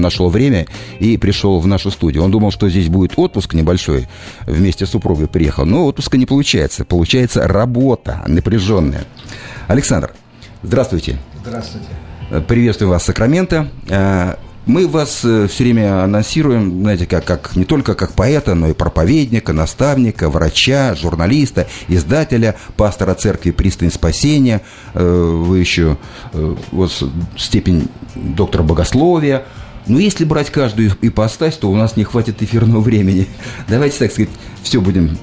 нашел время и пришел в нашу студию. Он думал, что здесь будет отпуск небольшой, вместе с супругой приехал. Но отпуска не получается. Получается работа напряженная. Александр, здравствуйте. Здравствуйте. Приветствую вас, Сакраменто. Э, мы вас э, все время анонсируем, знаете, как, как не только как поэта, но и проповедника, наставника, врача, журналиста, издателя, пастора церкви «Пристань спасения». Э, вы еще вот степень доктора богословия. Но если брать каждую ипостась, то у нас не хватит эфирного времени. Давайте, так сказать, все будем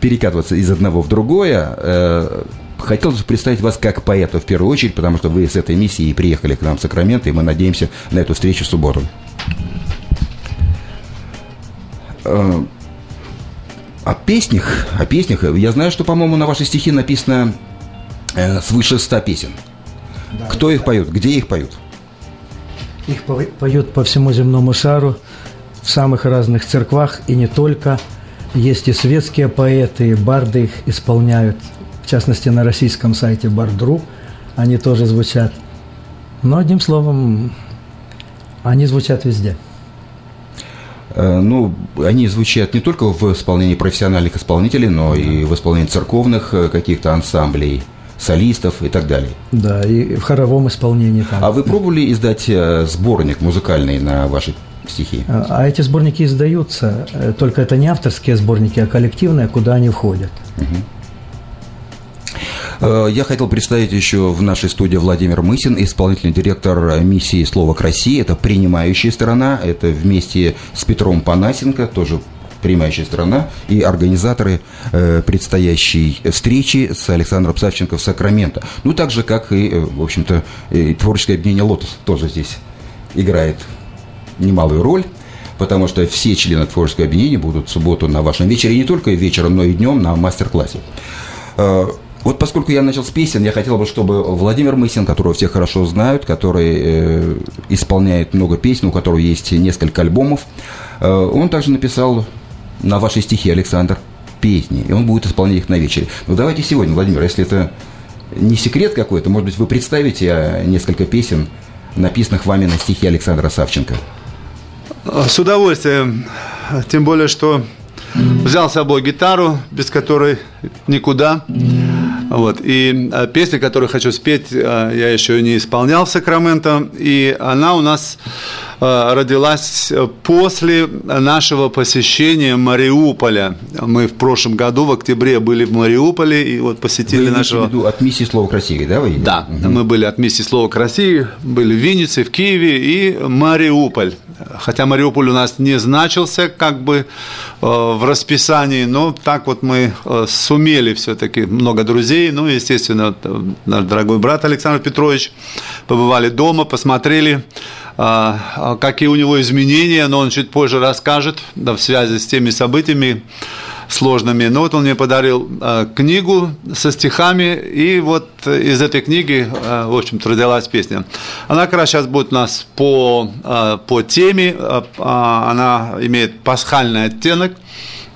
перекатываться из одного в другое. Хотелось бы представить вас как поэта в первую очередь, потому что вы с этой миссией приехали к нам в Сакраменто, и мы надеемся на эту встречу в субботу. Э, о песнях, о песнях. Я знаю, что, по-моему, на ваши стихи написано э, свыше ста песен. Да, Кто их поет? Где их поют? Их поют по всему земному шару, в самых разных церквах, и не только. Есть и светские поэты, барды их исполняют в частности, на российском сайте Бардру они тоже звучат. Но, одним словом, они звучат везде. Э, ну, они звучат не только в исполнении профессиональных исполнителей, но и в исполнении церковных э, каких-то ансамблей, солистов и так далее. Да, и в хоровом исполнении. Там. А вы пробовали издать э, сборник музыкальный на ваши стихи? А, а эти сборники издаются, только это не авторские сборники, а коллективные, куда они входят. Угу. Э, я хотел представить еще в нашей студии Владимир Мысин, исполнительный директор миссии «Слово к России». Это принимающая сторона, это вместе с Петром Панасенко, тоже принимающая страна, и организаторы э, предстоящей встречи с Александром Савченко в Сакраменто. Ну, так же, как и, э, в общем-то, и творческое объединение «Лотос» тоже здесь играет немалую роль потому что все члены творческого объединения будут в субботу на вашем вечере, и не только вечером, но и днем на мастер-классе. Э, вот поскольку я начал с песен, я хотел бы, чтобы Владимир Мысин, которого все хорошо знают, который э, исполняет много песен, у которого есть несколько альбомов, э, он также написал на ваши стихи, Александр, песни, и он будет исполнять их на вечере. Ну давайте сегодня, Владимир, если это не секрет какой-то, может быть, вы представите э, несколько песен, написанных вами на стихи Александра Савченко. С удовольствием. Тем более, что взял с собой гитару, без которой никуда. Вот. И а, песня, которую хочу спеть, а, я еще не исполнял в Сакраменто, и она у нас а, родилась после нашего посещения Мариуполя. Мы в прошлом году, в октябре, были в Мариуполе и вот посетили вы нашего... Виду от миссии «Слово к России», да? Вы? Да, угу. мы были от миссии «Слово к России», были в Виннице, в Киеве и Мариуполь. Хотя Мариуполь у нас не значился как бы в расписании, но так вот мы сумели все-таки много друзей ну, естественно, э, наш дорогой брат Александр Петрович, побывали дома, посмотрели, какие у него изменения, но он чуть позже расскажет да, в связи с теми событиями сложными. Но вот он мне подарил а, книгу со стихами, и вот из этой книги, в общем-то, родилась песня. Она как раз сейчас будет у нас по, по теме, она имеет пасхальный оттенок,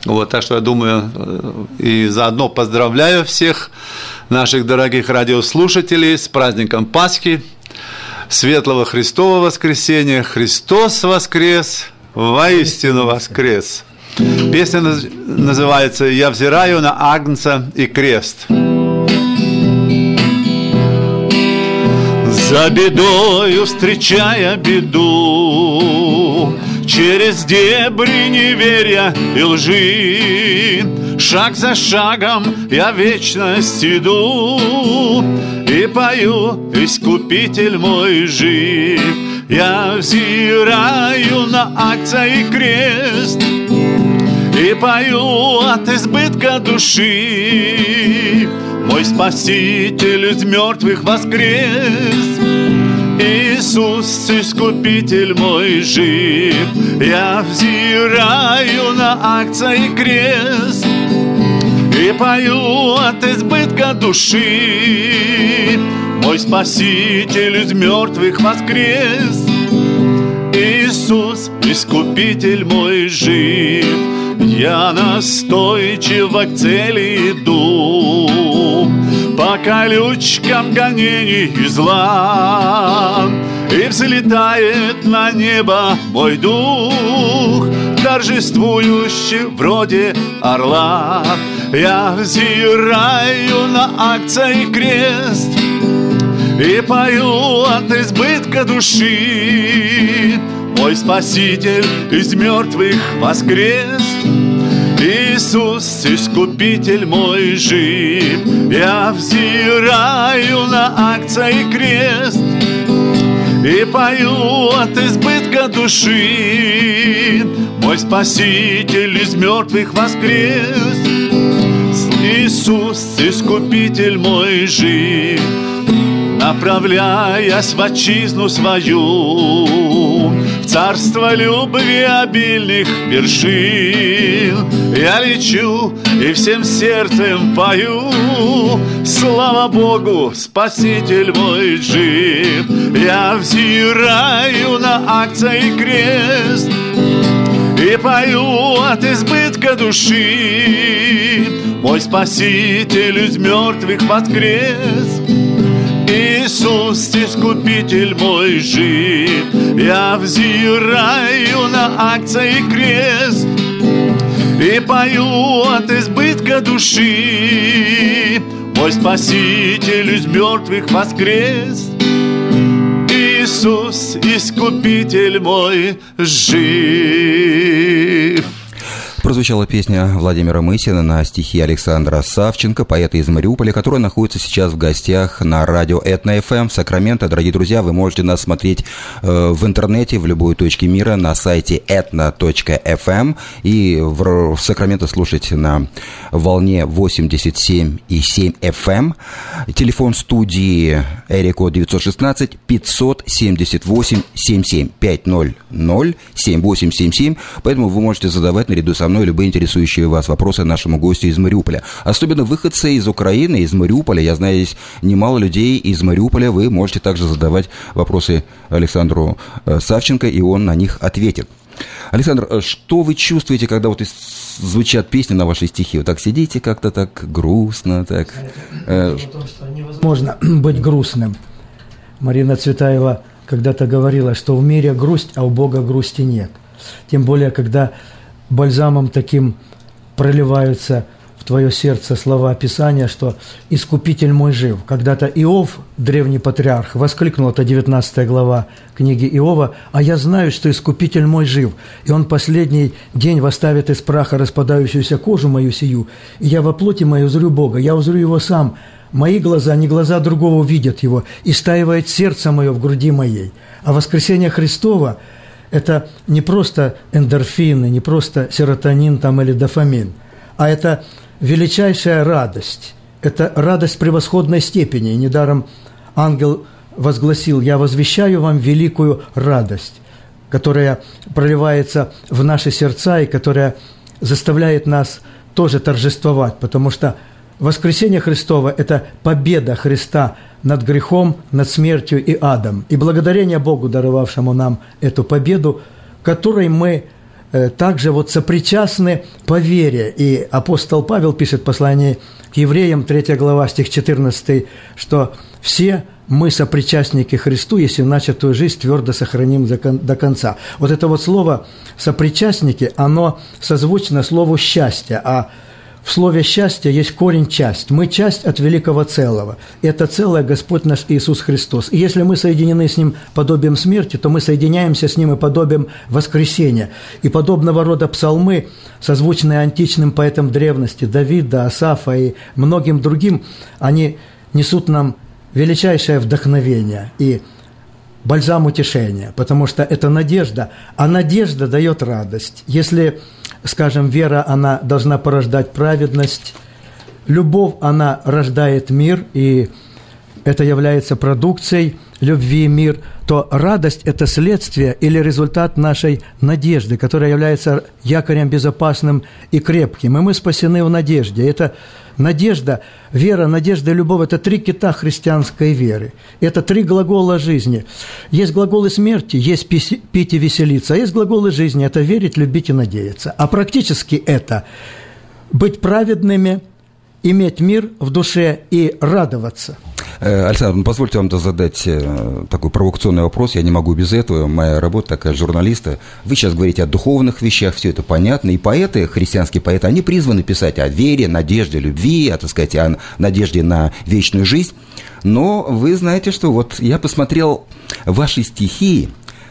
вот, так что я думаю, э, и заодно поздравляю всех наших дорогих радиослушателей с праздником Пасхи, Светлого Христового воскресения. Христос воскрес, воистину воскрес. Песня называется «Я взираю на Агнца и крест». За бедою встречая беду, Через дебри неверия и лжи Шаг за шагом я вечность иду И пою, искупитель мой жив Я взираю на акция и крест И пою от избытка души. Мой спаситель из мертвых воскрес. Иисус, Искупитель мой жив, Я взираю на акция и крест И пою от избытка души. Мой Спаситель из мертвых воскрес. Иисус, Искупитель мой жив, Я настойчиво к цели иду. По колючкам гонений и зла. И взлетает на небо мой дух Торжествующий вроде орла. Я взираю на акции крест И пою от избытка души. Мой Спаситель из мертвых воскрес. Иисус, Искупитель мой жив. Я взираю на акции крест И пою от избытка души. Мой Спаситель из мертвых воскрес. Иисус, Искупитель мой жив Направляясь в отчизну свою. В царство любви обильных вершин Я лечу и всем сердцем пою. Слава Богу, Спаситель мой жив Я взираю на акции крест И пою от избытка души. Мой Спаситель из мертвых воскрес. Иисус, Искупитель мой жив. Я взираю на акции крест И пою от избытка души. Мой Спаситель из мертвых воскрес Иисус, Искупитель мой жив Прозвучала песня Владимира Мысина на стихи Александра Савченко, поэта из Мариуполя, который находится сейчас в гостях на радио Этно ФМ в Сакраменто. Дорогие друзья, вы можете нас смотреть э, в интернете в любой точке мира на сайте etno.fm и в, в Сакраменто слушать на волне 87,7 FM. Телефон студии Эрико 916 578 77 500 7877. Поэтому вы можете задавать наряду со мной любые интересующие вас вопросы нашему гостю из Мариуполя. Особенно выходцы из Украины, из Мариуполя. Я знаю, есть немало людей из Мариуполя. Вы можете также задавать вопросы Александру э, Савченко, и он на них ответит. Александр, э, что вы чувствуете, когда вот звучат песни на ваши стихи? Вы так сидите как-то так грустно, так... Э... Невозможно быть грустным. Марина Цветаева когда-то говорила, что в мире грусть, а у Бога грусти нет. Тем более, когда бальзамом таким проливаются в твое сердце слова Писания, что «Искупитель мой жив». Когда-то Иов, древний патриарх, воскликнул, это 19 глава книги Иова, «А я знаю, что Искупитель мой жив, и он последний день восставит из праха распадающуюся кожу мою сию, и я во плоти мою узрю Бога, я узрю Его сам, Мои глаза, не глаза другого видят Его, и стаивает сердце мое в груди моей. А воскресение Христова – это не просто эндорфины, не просто серотонин там или дофамин, а это величайшая радость. Это радость превосходной степени. И недаром ангел возгласил, «Я возвещаю вам великую радость», которая проливается в наши сердца и которая заставляет нас тоже торжествовать, потому что воскресение Христова – это победа Христа над грехом, над смертью и адом. И благодарение Богу, даровавшему нам эту победу, которой мы э, также вот сопричастны по вере. И апостол Павел пишет в послании к евреям, 3 глава, стих 14, что все мы сопричастники Христу, если начатую жизнь твердо сохраним до конца. Вот это вот слово «сопричастники», оно созвучно слову «счастье», а в слове «счастье» есть корень «часть». Мы часть от великого целого. Это целое Господь наш Иисус Христос. И если мы соединены с Ним подобием смерти, то мы соединяемся с Ним и подобием воскресения. И подобного рода псалмы, созвучные античным поэтам древности, Давида, Асафа и многим другим, они несут нам величайшее вдохновение и бальзам утешения, потому что это надежда, а надежда дает радость. Если скажем, вера, она должна порождать праведность, любовь, она рождает мир, и это является продукцией любви и мир, то радость – это следствие или результат нашей надежды, которая является якорем безопасным и крепким. И мы спасены в надежде. Это надежда, вера, надежда и любовь – это три кита христианской веры. Это три глагола жизни. Есть глаголы смерти, есть пить и веселиться, а есть глаголы жизни – это верить, любить и надеяться. А практически это – быть праведными, иметь мир в душе и радоваться – Э, Александр, ну, позвольте вам задать э, такой провокационный вопрос. Я не могу без этого. Моя работа такая журналиста. Вы сейчас говорите о духовных вещах, все это понятно. И поэты, христианские поэты, они призваны писать о вере, надежде, любви, а, так сказать, о надежде на вечную жизнь. Но вы знаете, что вот я посмотрел ваши стихи,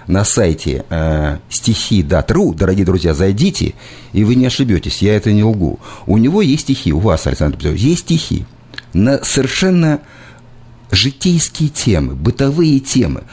на сайте э, стихи.ру, дорогие друзья, зайдите, и вы не ошибетесь, я это не лгу. У него есть стихи, у вас, Александр Петрович, есть стихи на совершенно житейские темы, бытовые темы,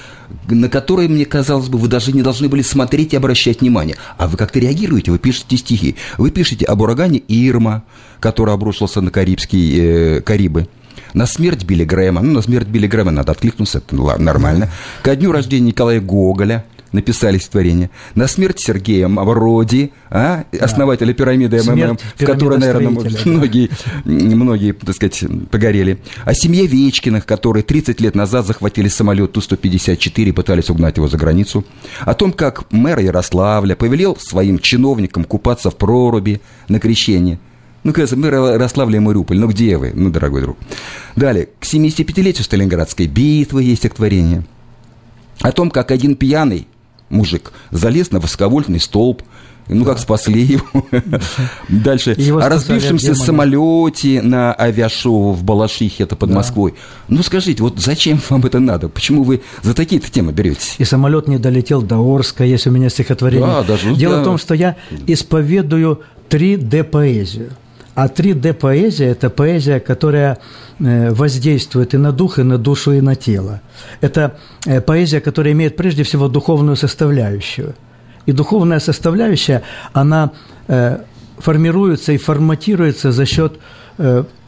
на которые, мне казалось бы, вы даже не должны были смотреть и обращать внимание. А вы как-то реагируете, вы пишете стихи. Вы пишете об урагане Ирма, который обрушился на Карибские, э, Карибы – на смерть Билли Грэма, ну, на смерть Билли Грэма надо откликнуться, это нормально. Ко дню рождения Николая Гоголя, написали стихотворение. На смерть Сергея Мавроди, а, основателя пирамиды МММ, в которой, наверное, многие, многие, так сказать, погорели. О семье Вечкиных, которые 30 лет назад захватили самолет Ту-154 и пытались угнать его за границу. О том, как мэр Ярославля повелел своим чиновникам купаться в проруби на крещение – ну, кажется, мы Ярославля и Мариуполь. Ну, где вы, ну, дорогой друг? Далее, к 75-летию Сталинградской битвы есть стихотворение. О том, как один пьяный мужик залез на высоковольтный столб, ну, да. как спасли его. Дальше. Его О разбившемся самолете на авиашоу в Балашихе, это под да. Москвой. Ну, скажите, вот зачем вам это надо? Почему вы за такие-то темы беретесь? И самолет не долетел до Орска, есть у меня стихотворение. Да, даже, Дело да. в том, что я исповедую 3D-поэзию. А 3D-поэзия – это поэзия, которая э, воздействует и на дух, и на душу, и на тело. Это э, поэзия, которая имеет прежде всего духовную составляющую. И духовная составляющая, она э, формируется и форматируется за счет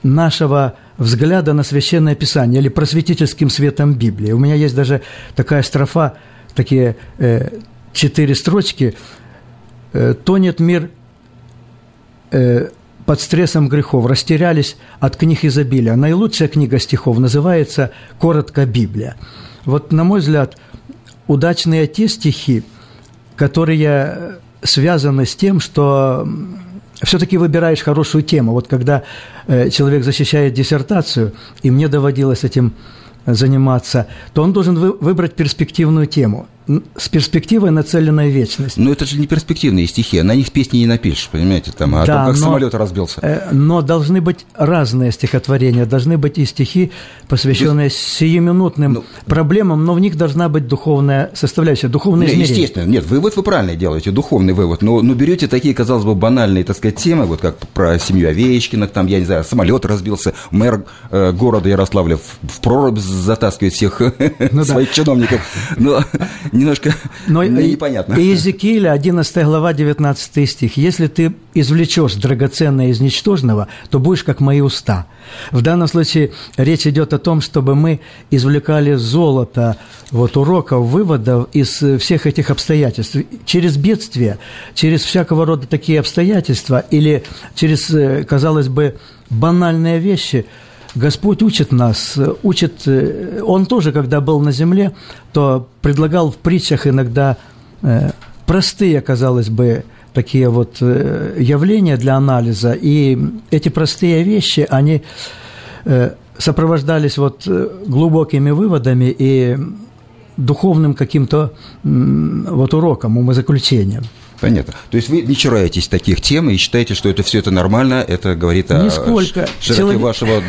нашего взгляда на Священное Писание или просветительским светом Библии. У меня есть даже такая строфа, такие четыре строчки. «Тонет мир под стрессом грехов, растерялись от книг изобилия. Наилучшая книга стихов называется «Коротко Библия». Вот, на мой взгляд, удачные те стихи, которые связаны с тем, что все-таки выбираешь хорошую тему. Вот когда э, человек защищает диссертацию, и мне доводилось этим заниматься, то он должен выбрать перспективную тему с перспективой нацеленной вечность. Но это же не перспективные стихи, на них песни не напишешь, понимаете, там, о да, том, как но, самолет разбился. Э, но должны быть разные стихотворения, должны быть и стихи, посвященные есть, сиюминутным ну, проблемам, но в них должна быть духовная составляющая, духовное измерение. Естественно, нет, вывод вы правильно делаете, духовный вывод, но, но берете такие, казалось бы, банальные, так сказать, темы, вот как про семью Овечкиных, там, я не знаю, самолет разбился, мэр э, города Ярославля в, в прорубь затаскивает всех ну, своих чиновников. Но немножко Но непонятно. Иезекииля, 11 глава, 19 стих. «Если ты извлечешь драгоценное из ничтожного, то будешь как мои уста». В данном случае речь идет о том, чтобы мы извлекали золото вот, уроков, выводов из всех этих обстоятельств. Через бедствие, через всякого рода такие обстоятельства или через, э, казалось бы, банальные вещи – Господь учит нас, учит, э, Он тоже, когда был на земле, то предлагал в притчах иногда э, простые, казалось бы, такие вот э, явления для анализа, и эти простые вещи, они сопровождались вот глубокими выводами и духовным каким-то вот уроком, умозаключением. Понятно. То есть вы не чураетесь таких тем и считаете, что это все это нормально, это говорит о Нисколько. широте Человек... вашего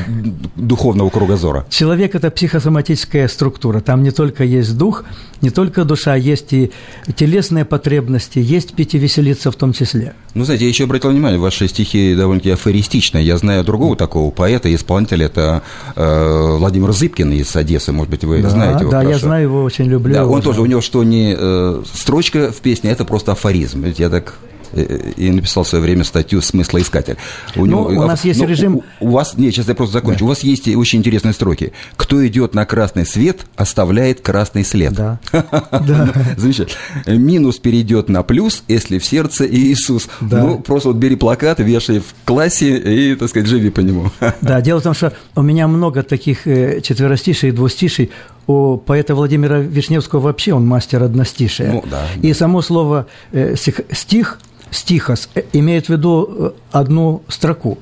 духовного кругозора. Человек – это психосоматическая структура. Там не только есть дух, не только душа, есть и телесные потребности, есть пить и веселиться в том числе. Ну, знаете, я еще обратил внимание, ваши стихи довольно-таки афористичные. Я знаю другого такого поэта исполнителя, это э, Владимир Зыбкин из Одессы, может быть, вы да, знаете его Да, хорошо. я знаю его, очень люблю. Да, он тоже, у него что не э, строчка в песне, это просто афоризм. Ведь я так Э, и написал в свое время статью «Смыслоискатель». У, ну, него, у нас есть ну, режим... У, у вас, нет, сейчас я просто закончу. Да. У вас есть очень интересные строки. «Кто идет на красный свет, оставляет красный след». Да. да. Замечательно. «Минус перейдет на плюс, если в сердце Иисус». Да. Ну, просто вот бери плакат, вешай в классе и, так сказать, живи по нему. да, дело в том, что у меня много таких э, четверостишей и двустишей. У поэта Владимира Вишневского вообще он мастер одностишия. Ну, да, и да. само слово э, стих стихос э, имеет в виду э, одну строку.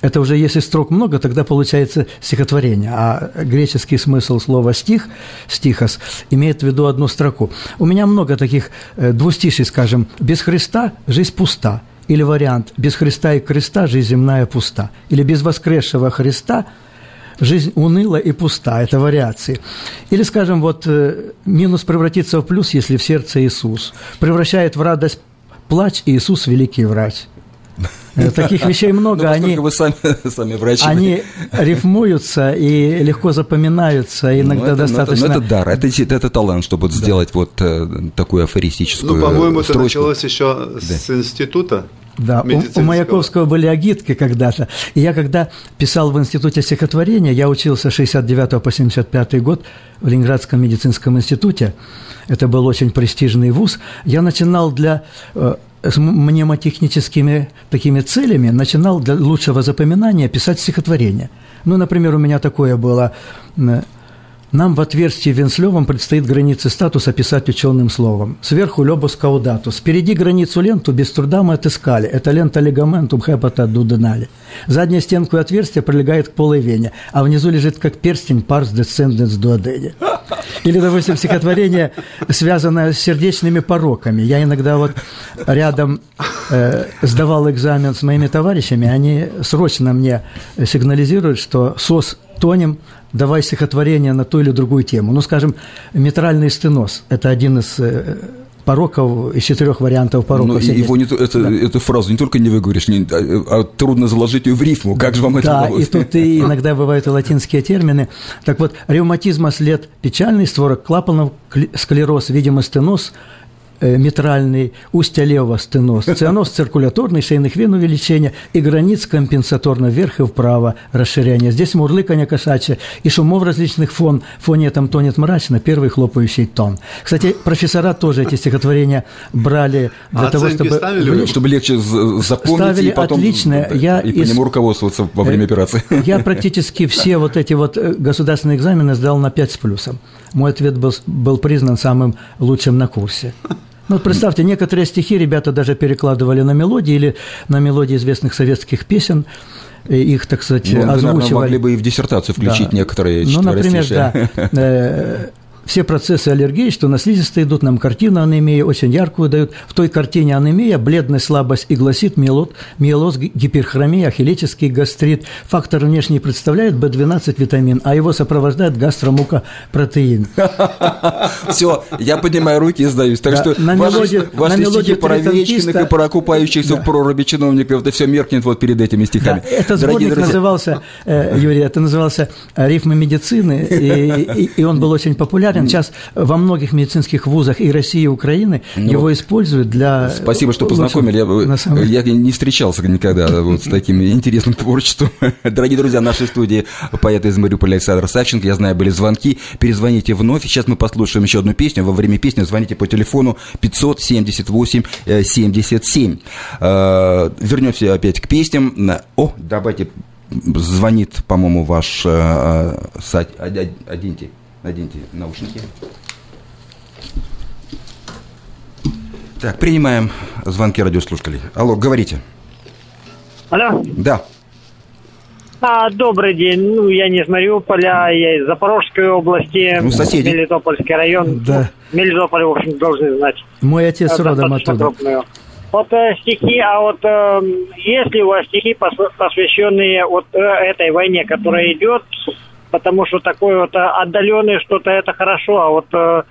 Это уже если строк много, тогда получается стихотворение. А греческий смысл слова «стих», «стихос», имеет в виду одну строку. У меня много таких э, двустиший, скажем, «без Христа жизнь пуста». Или вариант «без Христа и креста жизнь земная пуста». Или «без воскресшего Христа жизнь уныла и пуста, это вариации. Или, скажем, вот э, минус превратится в плюс, если в сердце Иисус. Превращает в радость плач, и Иисус – великий врач. Э, таких вещей много, ну, они, вы сами, сами врачи. они рифмуются и легко запоминаются, иногда ну, это, достаточно... Ну, это, ну, это дар, это, это талант, чтобы да. сделать вот э, такую афористическую Ну, по-моему, строчку. это началось еще да. с института. Да, у, у Маяковского были агитки когда-то. И я когда писал в Институте стихотворения, я учился с 69 по 75 год в Ленинградском медицинском институте. Это был очень престижный вуз. Я начинал для э, с мнемотехническими такими целями начинал для лучшего запоминания писать стихотворение. Ну, например, у меня такое было нам в отверстии Венслевом предстоит границы статуса писать ученым словом. Сверху лобус каудатус. Впереди границу ленту без труда мы отыскали. Это лента лигаментум хепата дуденали. Задняя стенку и отверстие прилегает к полой вене, а внизу лежит как перстень парс десценденс дуодене. Или, допустим, стихотворение, связанное с сердечными пороками. Я иногда вот рядом э, сдавал экзамен с моими товарищами, они срочно мне сигнализируют, что СОС тонем, давай стихотворение на ту или другую тему. Ну, скажем, метральный стеноз – это один из э, пороков, из четырех вариантов пороков. Ну, его не, это, да. эту фразу не только не выговоришь, не, а, а трудно заложить ее в рифму. Как же вам это Да, удалось? и тут и иногда бывают и латинские термины. Так вот, ревматизма след печальный, створок клапанов, склероз, видимо, стеноз – Э, митральный, устья левого стеноз, цианоз циркуляторный, шейных вен увеличения и границ компенсаторно вверх и вправо расширение. Здесь мурлыканье кошачье и шумов различных фон. В фоне этом тонет мрачно первый хлопающий тон. Кстати, профессора тоже эти стихотворения брали для а того, чтобы... Ставили чтобы легче запомнить ставили и потом отлично. Я и из... по нему руководствоваться во время операции. Я практически все вот эти вот э, государственные экзамены сдал на 5 с плюсом. Мой ответ был, был признан самым лучшим на курсе. Ну, вот представьте, некоторые стихи ребята даже перекладывали на мелодии или на мелодии известных советских песен, их, так сказать, ну, озвучивали. Наверное, могли бы и в диссертацию включить да. некоторые Ну, например, да. Все процессы аллергии, что на слизистой идут, нам картину анемии очень яркую дают. В той картине анемия, бледность, слабость и гласит, миелот, миелоз, гиперхромия, ахиллический гастрит. Фактор внешний представляет B12 витамин, а его сопровождает гастромукопротеин. Все, я поднимаю руки и сдаюсь. Так что ваши стихи про Вечкиных и про окупающихся в проруби чиновников, это все меркнет вот перед этими стихами. Это сборник назывался, э, Юрий, это назывался «Рифмы медицины», и он был очень популярен популярен. Сейчас во многих медицинских вузах и России, и Украины ну, его используют для... Спасибо, что познакомили. Я, самом... я не встречался никогда вот с таким интересным творчеством. Дорогие друзья, в нашей студии поэт из Мариуполя Александр Савченко. Я знаю, были звонки. Перезвоните вновь. Сейчас мы послушаем еще одну песню. Во время песни звоните по телефону 578 77. Э, вернемся опять к песням. О, давайте звонит, по-моему, ваш э, э, Оденьте. Наденьте наушники. Так, принимаем звонки радиослушателей. Алло, говорите. Алло? Да. А, добрый день. Ну, я не из Мариуполя, я из Запорожской области. Ну, соседи. Мелитопольский район. Да. Мелитополь, в общем, должны знать. Мой отец э, родом оттуда. Крупную. Вот э, стихи, а вот э, есть ли у вас стихи, посвященные вот э, этой войне, которая идет, потому что такое вот э, отдаленное что-то это хорошо, а вот э,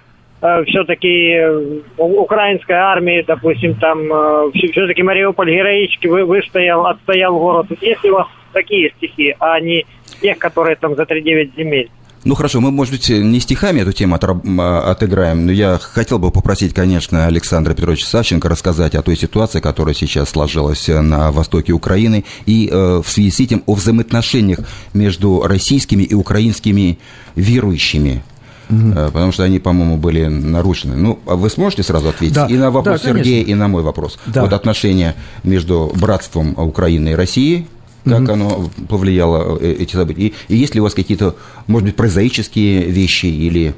э, все-таки э, украинская армия, допустим, там все-таки Мариуполь героически вы, выстоял, отстоял город. Если у вас такие стихи, а не тех, которые там за 3-9 земель? Ну хорошо, мы, может быть, не стихами эту тему а, отыграем, но я хотел бы попросить, конечно, Александра Петровича Савченко рассказать о той ситуации, которая сейчас сложилась на востоке Украины, и э, в связи с этим о взаимоотношениях между российскими и украинскими верующими. Угу. Потому что они, по-моему, были нарушены. Ну, а вы сможете сразу ответить да. и на вопрос да, Сергея, и на мой вопрос? Да. Вот отношения между братством Украины и России – как mm-hmm. оно повлияло, э, эти события. И, и есть ли у вас какие-то, может быть, прозаические вещи или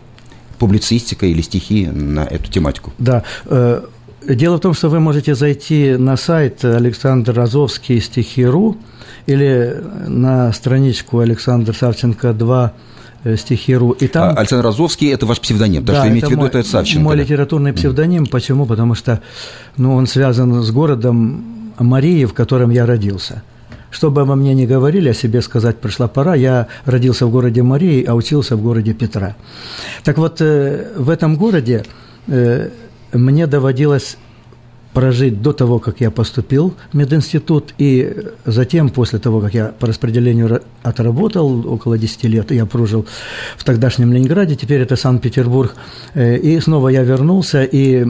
публицистика или стихи на эту тематику? Да. Э, дело в том, что вы можете зайти на сайт Александр Розовский стихи.ру или на страничку Александр Савченко 2 э, стихиру. И там... А, Александр Розовский – это ваш псевдоним, да, что имеете в виду, это Савченко. Мой да? литературный псевдоним. Почему? Потому что ну, он связан с городом Марии, в котором я родился. Что бы обо мне ни говорили, о себе сказать пришла пора. Я родился в городе Марии, а учился в городе Петра. Так вот, э, в этом городе э, мне доводилось прожить до того, как я поступил в мединститут, и затем, после того, как я по распределению отработал, около 10 лет, я прожил в тогдашнем Ленинграде, теперь это Санкт-Петербург, э, и снова я вернулся, и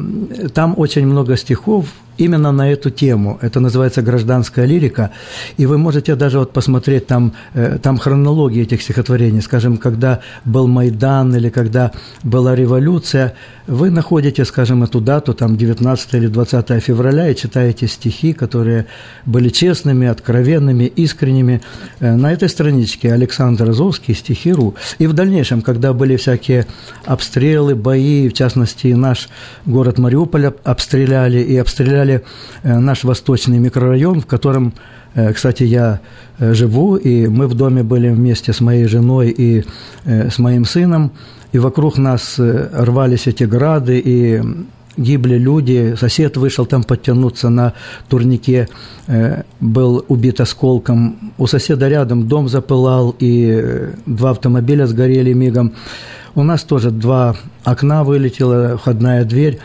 там очень много стихов, именно на эту тему. Это называется гражданская лирика. И вы можете даже вот посмотреть там, э, там хронологии этих стихотворений. Скажем, когда был Майдан или когда была революция, вы находите, скажем, эту дату, там 19 или 20 февраля, и читаете стихи, которые были честными, откровенными, искренними. Э, на этой страничке Александр Азовский, стихи.ру. И в дальнейшем, когда были всякие обстрелы, бои, в частности, наш город Мариуполь обстреляли и обстреляли взяли э, наш восточный микрорайон, в котором, э, кстати, я э, живу, и мы в доме были вместе с моей женой и с моим сыном, и вокруг нас рвались эти грады, и гибли люди, сосед вышел там подтянуться на турнике, был убит осколком, у соседа рядом дом запылал, и два автомобиля сгорели мигом. У нас тоже два окна вылетела, входная дверь.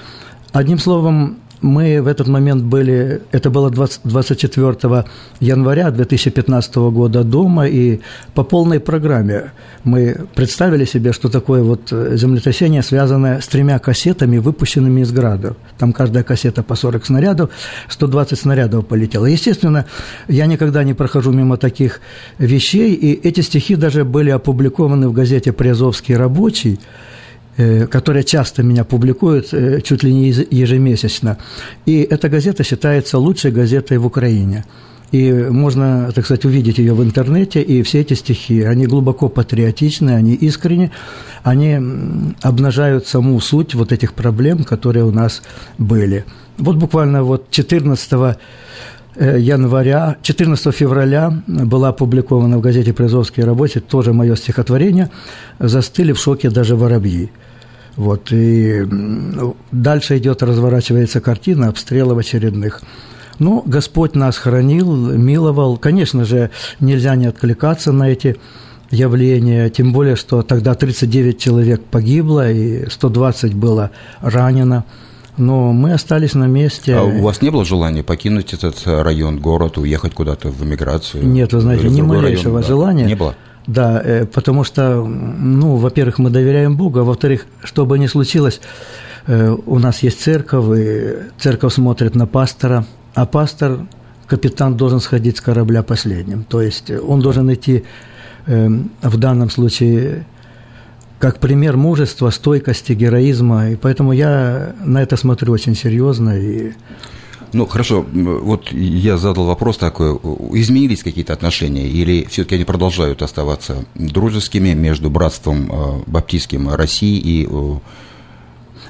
Одним словом, мы в этот момент были, это было 20, 24 января 2015 года дома, и по полной программе мы представили себе, что такое вот землетрясение, связанное с тремя кассетами, выпущенными из градов. Там каждая кассета по 40 снарядов, 120 снарядов полетело. Естественно, я никогда не прохожу мимо таких вещей, и эти стихи даже были опубликованы в газете «Приазовский рабочий», Э, которая часто меня публикует, э, чуть ли не ежемесячно. И эта газета считается лучшей газетой в Украине. И можно, так сказать, увидеть ее в интернете, и все эти стихи, они глубоко патриотичны, они искренни, они обнажают саму суть вот этих проблем, которые у нас были. Вот буквально вот 14 э, января, 14 февраля была опубликована в газете «Призовские рабочие» тоже мое стихотворение «Застыли в шоке даже воробьи». Вот, и дальше идет, разворачивается картина обстрелов очередных. Ну, Господь нас хранил, миловал. Конечно же, нельзя не откликаться на эти явления, тем более, что тогда 39 человек погибло и 120 было ранено. Но мы остались на месте. А у вас не было желания покинуть этот район, город, уехать куда-то в эмиграцию? Нет, вы знаете, ни малейшего район, желания. Не было? Да, э, потому что, ну, во-первых, мы доверяем Богу, а во-вторых, что бы ни случилось, э, у нас есть церковь, и церковь смотрит на пастора, а пастор, капитан должен сходить с корабля последним. То есть он должен идти э, в данном случае как пример мужества, стойкости, героизма. И поэтому я на это смотрю очень серьезно. И ну, хорошо, вот я задал вопрос такой, изменились какие-то отношения или все-таки они продолжают оставаться дружескими между братством э, баптистским России и э,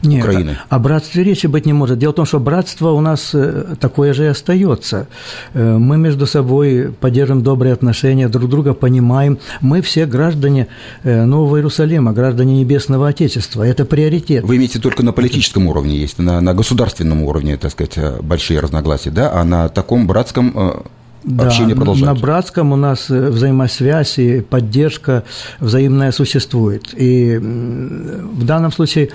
нет, Украины. О братстве речи быть не может. Дело в том, что братство у нас э, такое же и остается. Э, мы между собой поддерживаем добрые отношения, друг друга понимаем. Мы все граждане э, Нового Иерусалима, граждане Небесного Отечества. Это приоритет. Вы имеете только на политическом уровне есть, на, на государственном уровне, так сказать, большие разногласия, да? А на таком братском да, общение продолжается. На братском у нас взаимосвязь и поддержка взаимная существует. И в данном случае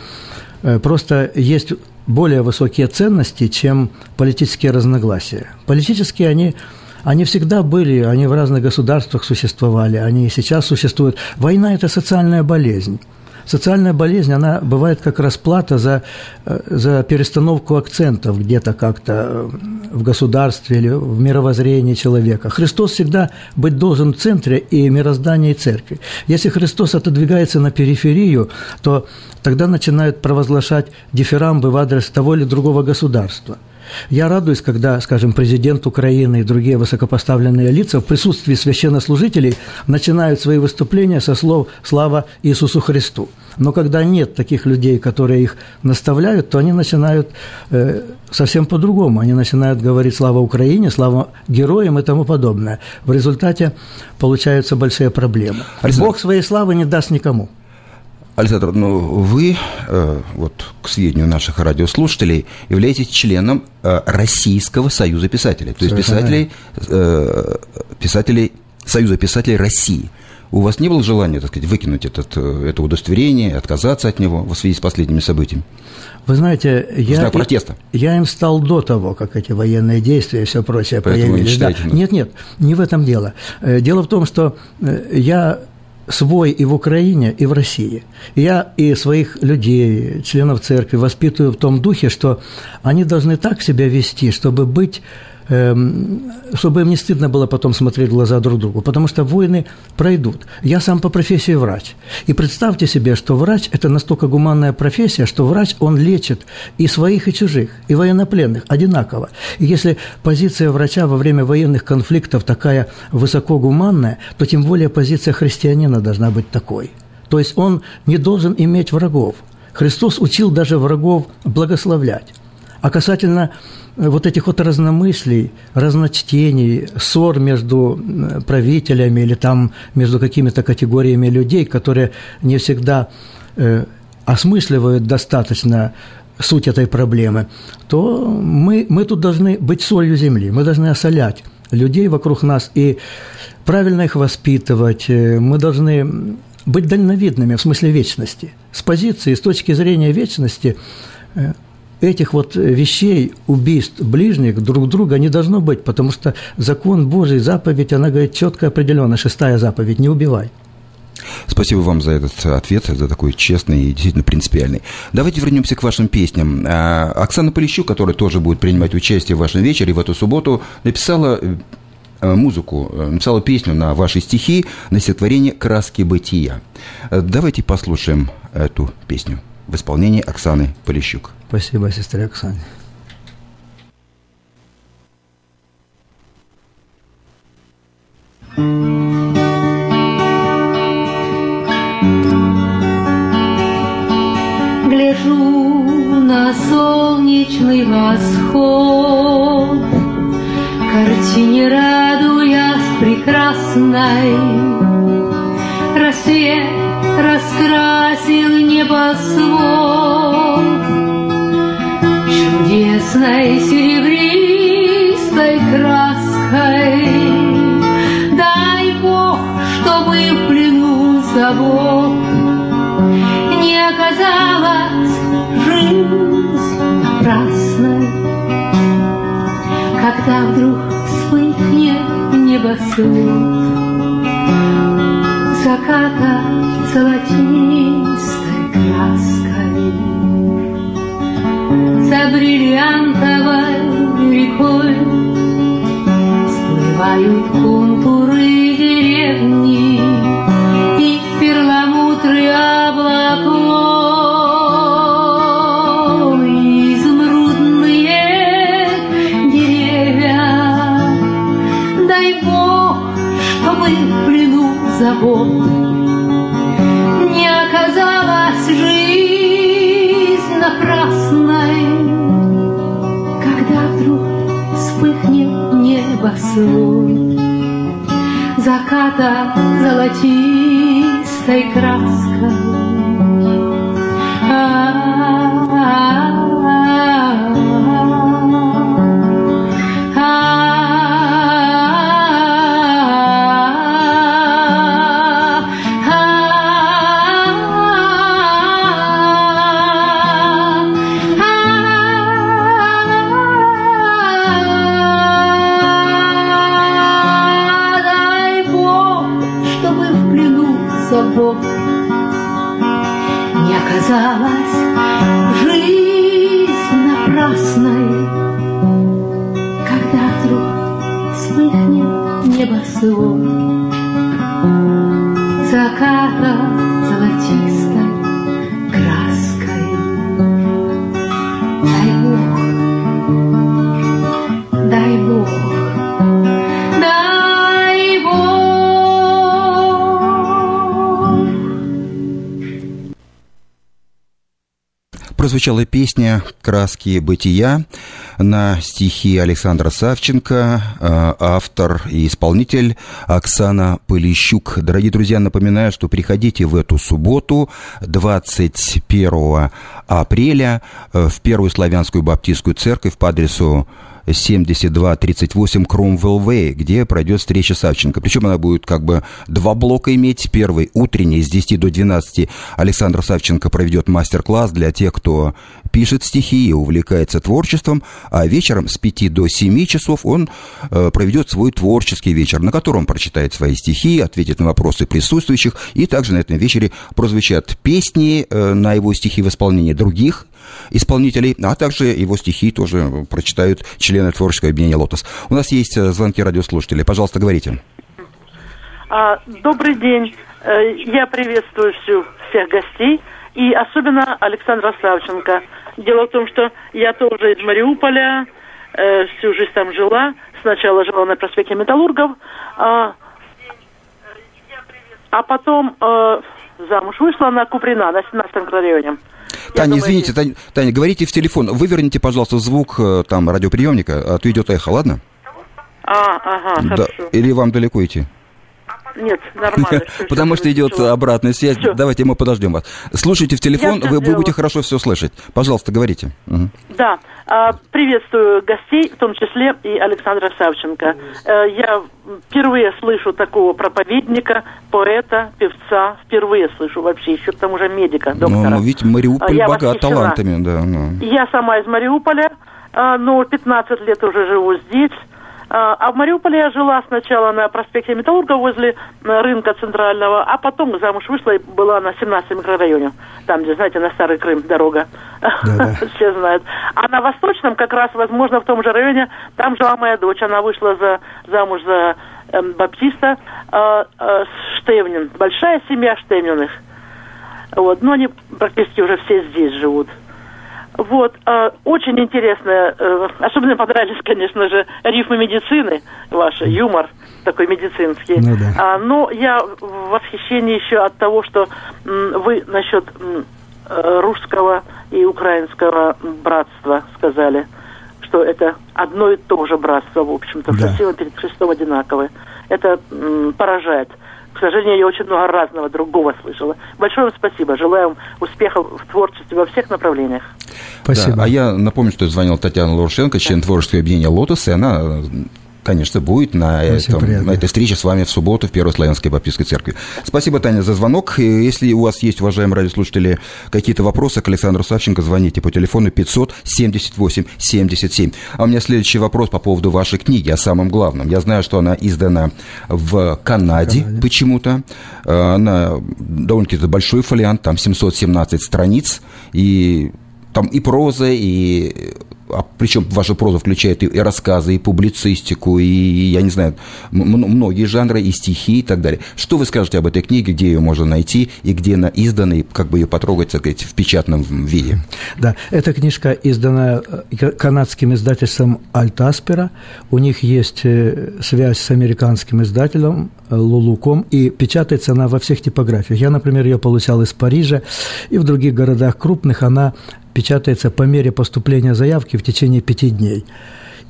просто есть более высокие ценности, чем политические разногласия. Политические они они всегда были, они в разных государствах существовали, они и сейчас существуют. Война – это социальная болезнь. Социальная болезнь, она бывает как расплата за, э, за перестановку акцентов где-то как-то э, в государстве или в мировоззрении человека. Христос всегда быть должен в центре и мироздания и церкви. Если Христос отодвигается на периферию, то тогда начинают провозглашать дифирамбы в адрес того или другого государства – Я радуюсь, когда, скажем, президент Украины и другие высокопоставленные лица в присутствии священнослужителей начинают свои выступления со слов «Слава Иисусу Христу». Но когда нет таких людей, которые их наставляют, то они начинают э, совсем по-другому. Они начинают говорить «Слава Украине», «Слава героям» и тому подобное. В результате получаются большие проблемы. Александр... Бог своей славы не даст никому. Александр, ну вы, э, вот к сведению наших радиослушателей, являетесь членом э, Российского союза писателей, то есть писателей, э, писателей Союза писателей России. У вас не было желания, так сказать, выкинуть этот, это удостоверение, отказаться от него в связи с последними событиями? Вы знаете, я, протеста. я им стал до того, как эти военные действия и все прочее Поэтому появились. Да. Нет, нет, не в этом дело. Дело в том, что я свой и в Украине, и в России. Я и своих людей, членов церкви воспитываю в том духе, что они должны так себя вести, чтобы быть чтобы им не стыдно было потом смотреть в глаза друг другу, потому что войны пройдут. Я сам по профессии врач. И представьте себе, что врач – это настолько гуманная профессия, что врач, он лечит и своих, и чужих, и военнопленных одинаково. И если позиция врача во время военных конфликтов такая высокогуманная, то тем более позиция христианина должна быть такой. То есть он не должен иметь врагов. Христос учил даже врагов благословлять. А касательно вот этих вот разномыслий, разночтений, ссор между правителями или там между какими-то категориями людей, которые не всегда э, осмысливают достаточно суть этой проблемы, то мы, мы тут должны быть солью земли, мы должны осолять людей вокруг нас и правильно их воспитывать, э, мы должны быть дальновидными в смысле вечности. С позиции, с точки зрения вечности э, этих вот вещей, убийств ближних друг друга не должно быть, потому что закон Божий, заповедь, она говорит четко определенно, шестая заповедь, не убивай. Спасибо вам за этот ответ, за такой честный и действительно принципиальный. Давайте вернемся к вашим песням. А, Оксана Полищук, которая тоже будет принимать участие в вашем вечере в эту субботу, написала э, музыку, э, написала песню на ваши стихи на стихотворение «Краски бытия». Давайте послушаем эту песню в исполнении Оксаны Полищук. Спасибо, сестре Оксане. Гляжу на солнечный восход, Картине радуясь прекрасной, Рассвет раскрасил небосвод чудесной серебристой краской. Дай Бог, чтобы в плену забот не оказалась жизнь напрасной, когда вдруг вспыхнет небосвод заката золотистой краской. За бриллиантовой рекой Всплывают контуры поцелуй Заката золотистой краской казалась жизнь напрасной, когда вдруг вспыхнет небосвод заката. Прозвучала песня «Краски бытия» на стихи Александра Савченко, э, автор и исполнитель Оксана Полищук. Дорогие друзья, напоминаю, что приходите в эту субботу, 21 апреля, э, в Первую Славянскую Баптистскую церковь по адресу 7238 Кромвелл Вэй, где пройдет встреча Савченко. Причем она будет как бы два блока иметь. Первый утренний с 10 до 12 Александр Савченко проведет мастер-класс для тех, кто пишет стихи и увлекается творчеством, а вечером с 5 до 7 часов он э, проведет свой творческий вечер, на котором прочитает свои стихи, ответит на вопросы присутствующих, и также на этом вечере прозвучат песни э, на его стихи в исполнении других исполнителей, а также его стихи тоже прочитают члены творческого объединения «Лотос». У нас есть э, звонки радиослушателей. Пожалуйста, говорите. А, добрый день. Э, Я приветствую всю, всех гостей и особенно Александра Савченко. Дело в том, что я тоже из Мариуполя, э, всю жизнь там жила. Сначала жила на проспекте Металлургов, а, а потом замуж вышла на Куприна, на 17 районе. Я Таня, думаю, извините, Таня, Таня, говорите в телефон. Выверните, пожалуйста, звук э, там радиоприемника, а то идет эхо, ладно? А, ага, Да. хорошо. Или вам далеко идти? Нет, нормально. Потому что идет обратная связь. Давайте мы подождем вас. Слушайте в телефон, вы, будете хорошо все слышать. Пожалуйста, говорите. Да, а, приветствую гостей, в том числе и Александра Савченко. Э, Я впервые слышу такого проповедника, поэта, певца. Впервые слышу вообще, еще к тому же медика, доктора. Ну, ведь Мариуполь Я богат талантами, да. ну. Я сама из Мариуполя, а, но 15 лет уже живу здесь. А а в Мариуполе я жила сначала на проспекте Металлурга возле э, рынка центрального, а потом замуж вышла и была на 17 микрорайоне, там, где, знаете, на Старый Крым дорога. Да-да. Все знают. А на Восточном, как раз, возможно, в том же районе, там жила моя дочь. Она вышла за, замуж за эм, баптиста э, э, Штевнин. Большая семья Штевниных. Вот, но они практически уже все здесь живут. Вот, э, очень интересно, э, особенно понравились, конечно же, рифмы медицины ваши, юмор такой медицинский. Ну да. А, но я в восхищении еще от того, что м, вы насчет м, э, русского и украинского братства сказали, что это одно и то же братство, в общем-то, Да. что сила перед Христом. Это м, поражает. К сожалению, я очень много разного другого слышала. Большое вам спасибо. Желаю вам успехов в творчестве во всех направлениях. Спасибо. Да, а я напомню, что звонил Татьяна Луршенко, член творческого объединения «Лотос», и она, э, конечно, будет на, Очень этом, приятно. на этой встрече с вами в субботу в Первой Славянской Баптистской церкви. Спасибо, Таня, за звонок. И Если у вас есть, уважаемые радиослушатели, какие-то вопросы к Александру Савченко, звоните по телефону 578 77. А у меня следующий вопрос по поводу вашей книги, о самом главном. Я знаю, что она издана в Канаде, Канаде. почему-то. Э, Она довольно-таки большой фолиант, там 717 страниц, и там и проза, и а причем ваша проза включает и, и рассказы, и публицистику, и, я не знаю, многие жанры, и стихи, и так далее. Что вы скажете об этой книге, где ее можно найти, и где она издана, и как бы ее потрогать, так сказать, в печатном виде? Да, эта книжка издана э, канадским издательством Альтаспера. У них есть э, связь с американским издателем э, Лулуком, и печатается она во всех типографиях. Я, например, ее получал из Парижа, и в других городах крупных она печатается по мере поступления заявки в течение пяти дней.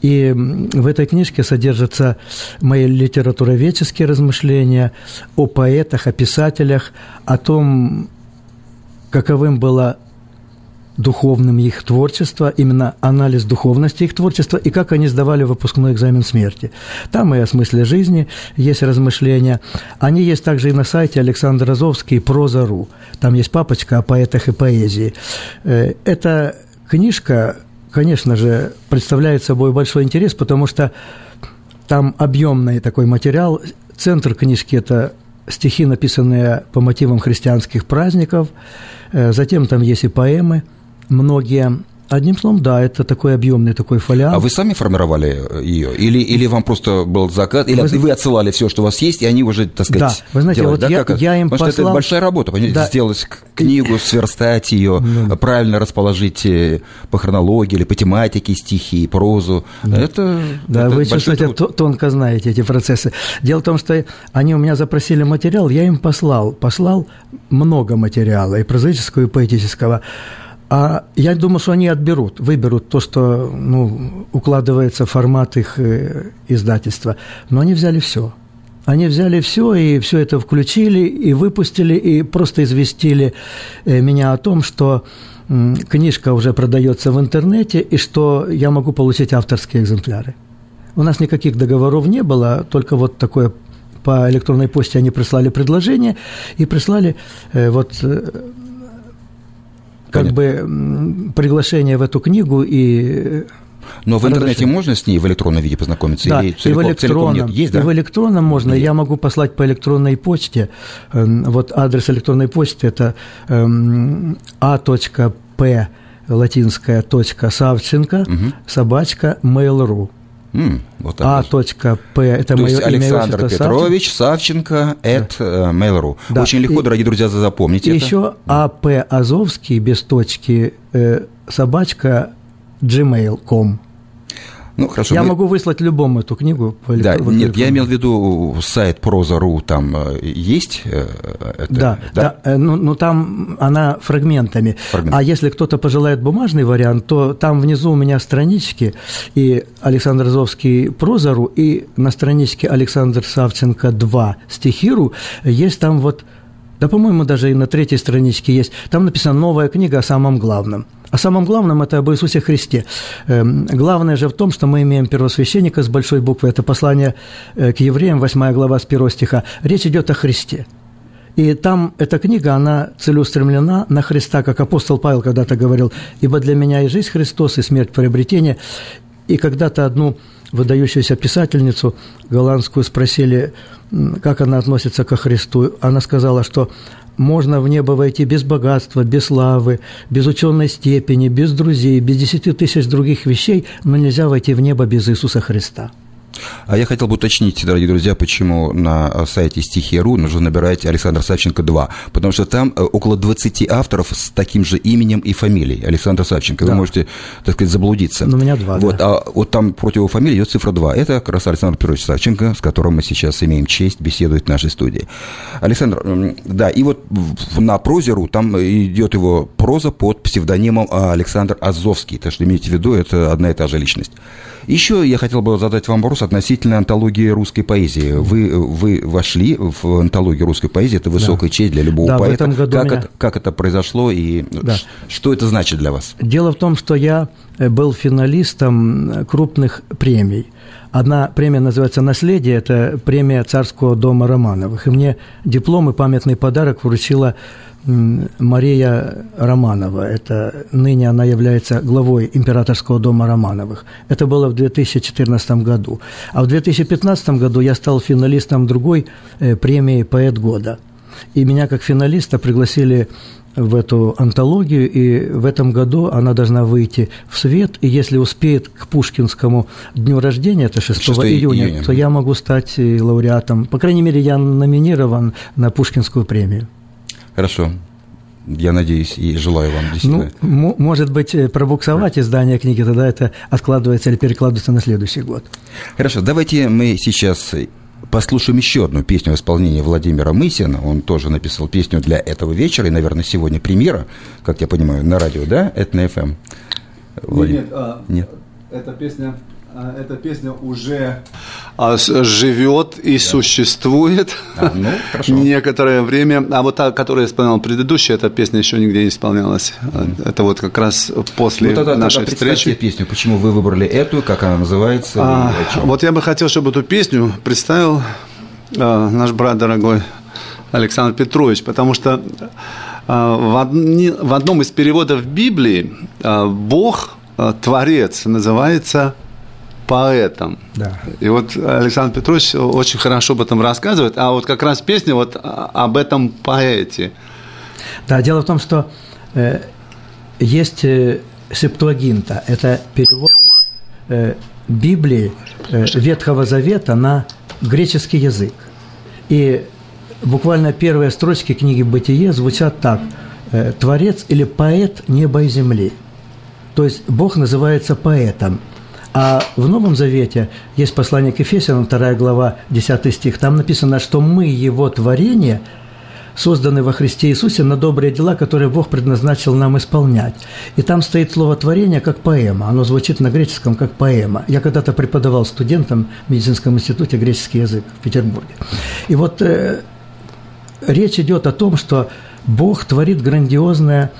И в этой книжке содержатся мои литературоведческие размышления о поэтах, о писателях, о том, каковым было духовным их творчество, именно анализ духовности их творчества и как они сдавали выпускной экзамен смерти. Там и о смысле жизни есть размышления. Они есть также и на сайте Александр Розовский «Проза.ру». Там есть папочка о поэтах и поэзии. Э, Эта книжка, конечно же, представляет собой большой интерес, потому что там объемный такой материал. Центр книжки – это стихи, написанные по мотивам христианских праздников. Э, Затем там есть и поэмы, многие. Одним словом, да, это такой объемный такой фолиант. А вы сами формировали ее? Или, или вам просто был заказ, или Вы вы, отсылали все, что у вас есть, и они уже, так сказать, Да, вы знаете, делали, вот да, я- как я им Потому что это послал- большая работа, понимаете, Да. сделать книгу, сверстать ее, правильно расположить э, по хронологии или по тематике стихи, прозу. Это, Да, это вы чувствуете, труд. то- тонко знаете эти процессы. Дело в том, что они у меня запросили материал, я им послал. Послал много материала, и прозаического, и поэтического. А я думаю, что они отберут, выберут то, что ну, укладывается в формат их э, издательства. Но они взяли все. Они взяли все и все это включили и выпустили и просто известили э, меня о том, что книжка уже продается в интернете и что я могу получить авторские экземпляры. У нас никаких договоров не было, только вот такое по электронной почте они прислали предложение и прислали э, вот как Понятно. бы приглашение в эту книгу и Но в интернете Разрешение. можно с ней в электронном виде познакомиться? да, или и в целиком, целиком электронном, нет? Есть, и да? в электронном можно. Я могу послать по электронной почте. Эм, Вот адрес электронной почты это эм, a.p латинская точка Савченко собачка mail.ru. М, вот А. вот. П это То мое есть имя Александр отчество, Петрович Савченко at э, mail.ru. Да. Очень легко, И- дорогие друзья, запомните И это. еще АП Азовский без точки э, собачка gmail.com. Ну, хорошо. Я мы- могу выслать любому эту книгу. по Да, электро- в нет, я имел в виду сайт Проза.ру, там э, есть э, это? Да, да, э, ну, ну там она фрагментами. Фрагмент. А если кто-то пожелает бумажный вариант, то там внизу у меня странички и Александр Азовский прозору, и на страничке Александр Савченко 2 стихиру есть там вот, да, по-моему, даже и на третьей страничке есть, там написана новая книга о самом главном. О самом главном это об Иисусе Христе. Эм, Главное же в том, что мы имеем первосвященника с большой буквы. Это послание э, к евреям, 8 глава с 1 стиха. Речь идет о Христе. И там эта книга, она целеустремлена на Христа, как апостол Павел когда-то говорил, «Ибо для меня и жизнь Христос, и смерть приобретение». И когда-то одну выдающуюся писательницу голландскую спросили, как она относится ко Христу. Она сказала, что можно в небо войти без богатства, без славы, без ученой степени, без друзей, без десяти тысяч других вещей, но нельзя войти в небо без Иисуса Христа. А я хотел бы уточнить, дорогие друзья, почему на сайте стихи.ру нужно набирать Александр Савченко 2, потому что там э, около 20 авторов с таким же именем и фамилией Александр Савченко. Вы Да. можете, так сказать, заблудиться. Ну, у меня два, Вот, да. а вот там против его фамилии идет цифра 2. Это как раз Александр Петрович Савченко, с которым мы сейчас имеем честь беседовать в нашей студии. Александр, да, и вот на прозеру там идет его проза под псевдонимом а, Александр Азовский. Так что имейте в виду, это одна и та же личность. Еще я хотел бы задать вам вопрос относительно антологии русской поэзии. Вы, вы вошли в антологию русской поэзии, это высокая честь для любого Да, в поэта. этом году как, меня- это, как это произошло и Да. что это значит для вас? Дело в том, что я э, был финалистом э, крупных премий. Одна премия называется «Наследие», это премия Царского дома Романовых. И мне диплом и памятный подарок вручила Мария Романова. Это ныне она является главой императорского дома Романовых. Это было в 2014 году. А в 2015 году я стал финалистом другой э, премии «Поэт года». И меня как финалиста пригласили в эту антологию, и в этом году она должна выйти в свет, и если успеет к Пушкинскому дню рождения, это 6, 6 июня, июня. то я могу стать э, лауреатом. По крайней мере, я номинирован на Пушкинскую премию. Хорошо. Я надеюсь и желаю вам Ну, действительно. м- может быть, э, пробуксовать издание книги, тогда это откладывается или перекладывается на следующий год. Хорошо, давайте мы сейчас послушаем еще одну песню в исполнении Владимира Мысина. Он тоже написал песню для этого вечера, и, наверное, сегодня премьера, как я понимаю, на радио, да? Это на FM. Владимир? а, Нет. Эта песня, эта песня уже а, живет и существует А, ну, хорошо. некоторое время. А вот та, которую я исполнял предыдущая, эта песня еще нигде не исполнялась. А, Это вот как раз после Ну, тогда, нашей тогда встречи. песню, почему вы выбрали эту, как она называется. А, вот я бы хотел, чтобы эту песню представил а, наш брат дорогой Александр Петрович, потому что а, в, одни- в одном из переводов Библии а, Бог, а, Творец, называется поэтом. Да. И вот Александр Петрович очень хорошо об этом рассказывает, а вот как раз песня вот об этом поэте. Да, дело в том, что э, есть э, септуагинта, это перевод э, Библии э, Ветхого Завета на греческий язык. И буквально первые строчки книги «Бытие» звучат так. э, «Творец или поэт неба и земли». То есть Бог называется поэтом. А в Новом Завете есть послание к Ефесянам, 2 глава, 10 стих. Там написано, что мы, Его творение, созданы во Христе Иисусе на добрые дела, которые Бог предназначил нам исполнять. И там стоит слово «творение» как поэма. Оно звучит на греческом как поэма. Я когда-то преподавал студентам в медицинском институте греческий язык в Петербурге. И вот э, речь идет о том, что Бог творит грандиозное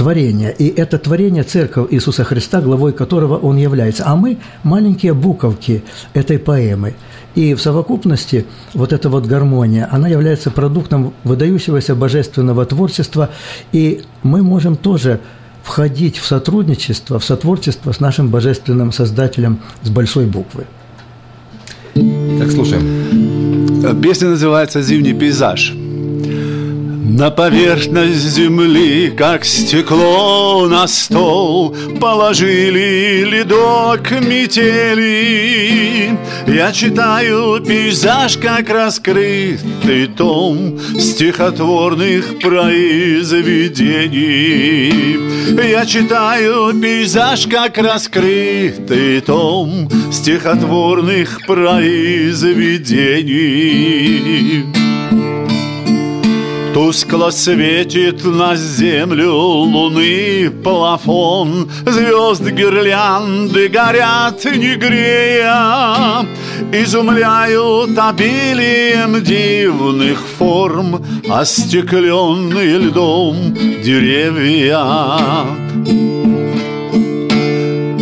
творение. И это творение Церковь Иисуса Христа, главой которого Он является. А мы – маленькие буковки этой поэмы. И в совокупности вот эта вот гармония, она является продуктом выдающегося божественного творчества, и мы можем тоже входить в сотрудничество, в сотворчество с нашим божественным Создателем с большой буквы. Так, слушаем. Песня называется «Зимний пейзаж». На поверхность земли, как стекло на стол, Положили ледок метели. Я читаю пейзаж, как раскрытый том Стихотворных произведений. Я читаю пейзаж, как раскрытый том Стихотворных произведений. Тускло светит на землю луны плафон, Звезд гирлянды горят, не грея, Изумляют обилием дивных форм Остекленные льдом деревья.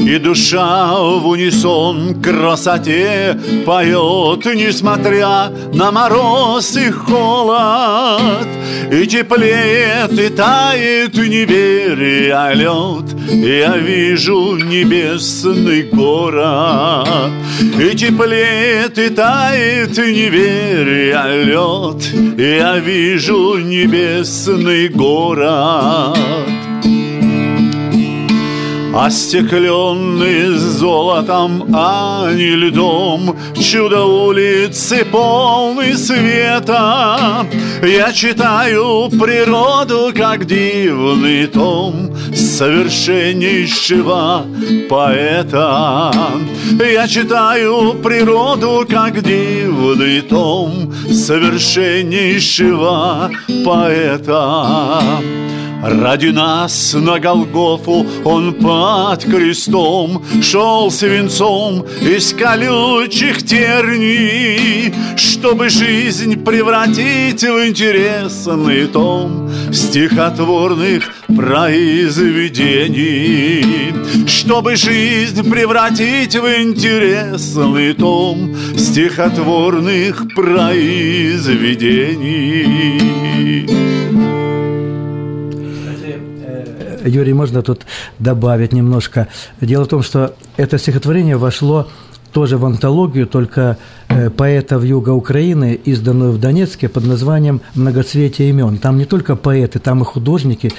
И душа в унисон красоте поет, несмотря на мороз и холод. И теплеет, и тает неверия лед, Я вижу небесный город. И теплеет, и тает неверия лед, Я вижу небесный город. Остекленный золотом, а не льдом. Чудо улицы полный света. Я читаю природу, как дивный том Совершеннейшего поэта. Я читаю природу, как дивный том Совершеннейшего поэта Ради нас на Голгофу он под крестом Шел свинцом из колючих терний Чтобы жизнь превратить в интересный том Стихотворных произведений Чтобы жизнь превратить в интересный том Стихотворных произведений Юрий, можно тут добавить немножко. Дело в том, что это стихотворение вошло тоже в антологию, только э, поэтов юга Украины, изданную в Донецке под названием «Многоцветие имен». Там не только поэты, там и художники,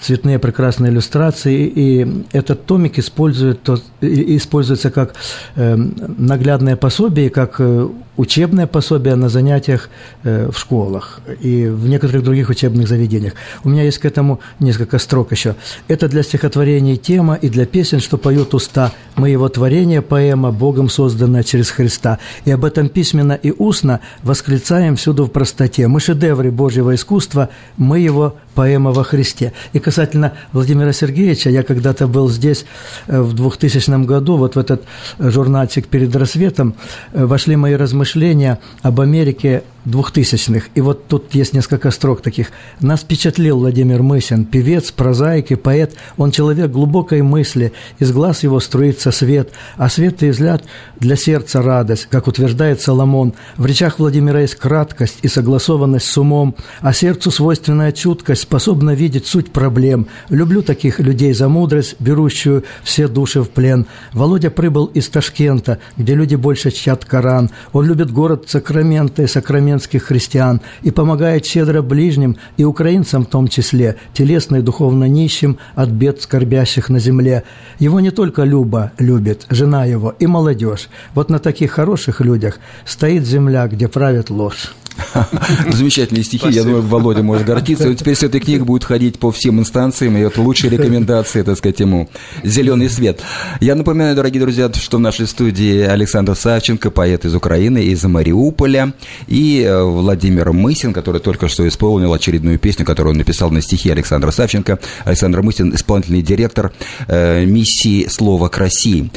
цветные прекрасные иллюстрации, и этот томик использует, используется как э, наглядное пособие, как э, учебное пособие на занятиях в школах и в некоторых других учебных заведениях. У меня есть к этому несколько строк еще. Это для стихотворений тема и для песен, что поют уста. Мы его творение, поэма, Богом созданная через Христа. И об этом письменно и устно восклицаем всюду в простоте. Мы шедевры Божьего искусства, мы его поэма во Христе. И касательно Владимира Сергеевича, я когда-то был здесь э, в 2000 году, вот в этот журнальчик перед рассветом, э, вошли мои размышления об Америке двухтысячных. И вот тут есть несколько строк таких. Нас впечатлил Владимир Мысин, певец, прозаик и поэт. Он человек глубокой мысли, из глаз его струится свет, а свет и взгляд для сердца радость, как утверждает Соломон. В речах Владимира есть краткость и согласованность с умом, а сердцу свойственная чуткость, способна видеть суть проблем. Люблю таких людей за мудрость, берущую все души в плен. Володя прибыл из Ташкента, где люди больше чтят Коран. Он любит город Сакрамента и Сакрамент армянских христиан и помогает щедро ближним и украинцам в том числе, телесно и духовно нищим от бед скорбящих на земле. Его не только Люба любит, жена его и молодежь. Вот на таких хороших людях стоит земля, где правит ложь. Замечательные стихи, я думаю, Володя может гордиться. Он теперь с этой книгой будет ходить по всем инстанциям, и это лучшие рекомендации, так сказать, ему «Зеленый свет». Я напоминаю, дорогие друзья, что в нашей студии Александр Савченко, поэт из Украины, из Мариуполя, и э, Владимир Мысин, который только что исполнил очередную песню, которую он написал на стихи Александра Савченко. Александр Мысин, исполнительный директор э, миссии «Слово к России»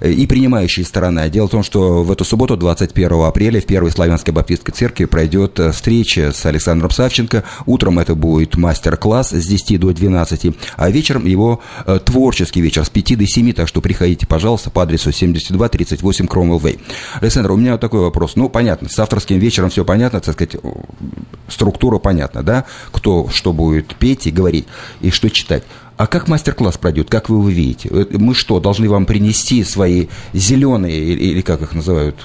и принимающая сторона. Дело в том, что в эту субботу, 21 апреля, в Первой Славянской Баптистской церкви пройдет э, встреча с Александром Савченко. Утром это будет мастер-класс с 10 до 12, а вечером его э, творческий вечер с 5 до 7, так что приходите, пожалуйста, по адресу 7238 Кромвелл Вей. Александр, у меня вот такой вопрос. Ну, понятно, с авторским вечером все понятно, так сказать, структура понятна, да? Кто что будет петь и говорить, и что читать. А как мастер-класс пройдет? Как вы его видите? Мы что, должны вам принести свои зеленые, или как их называют,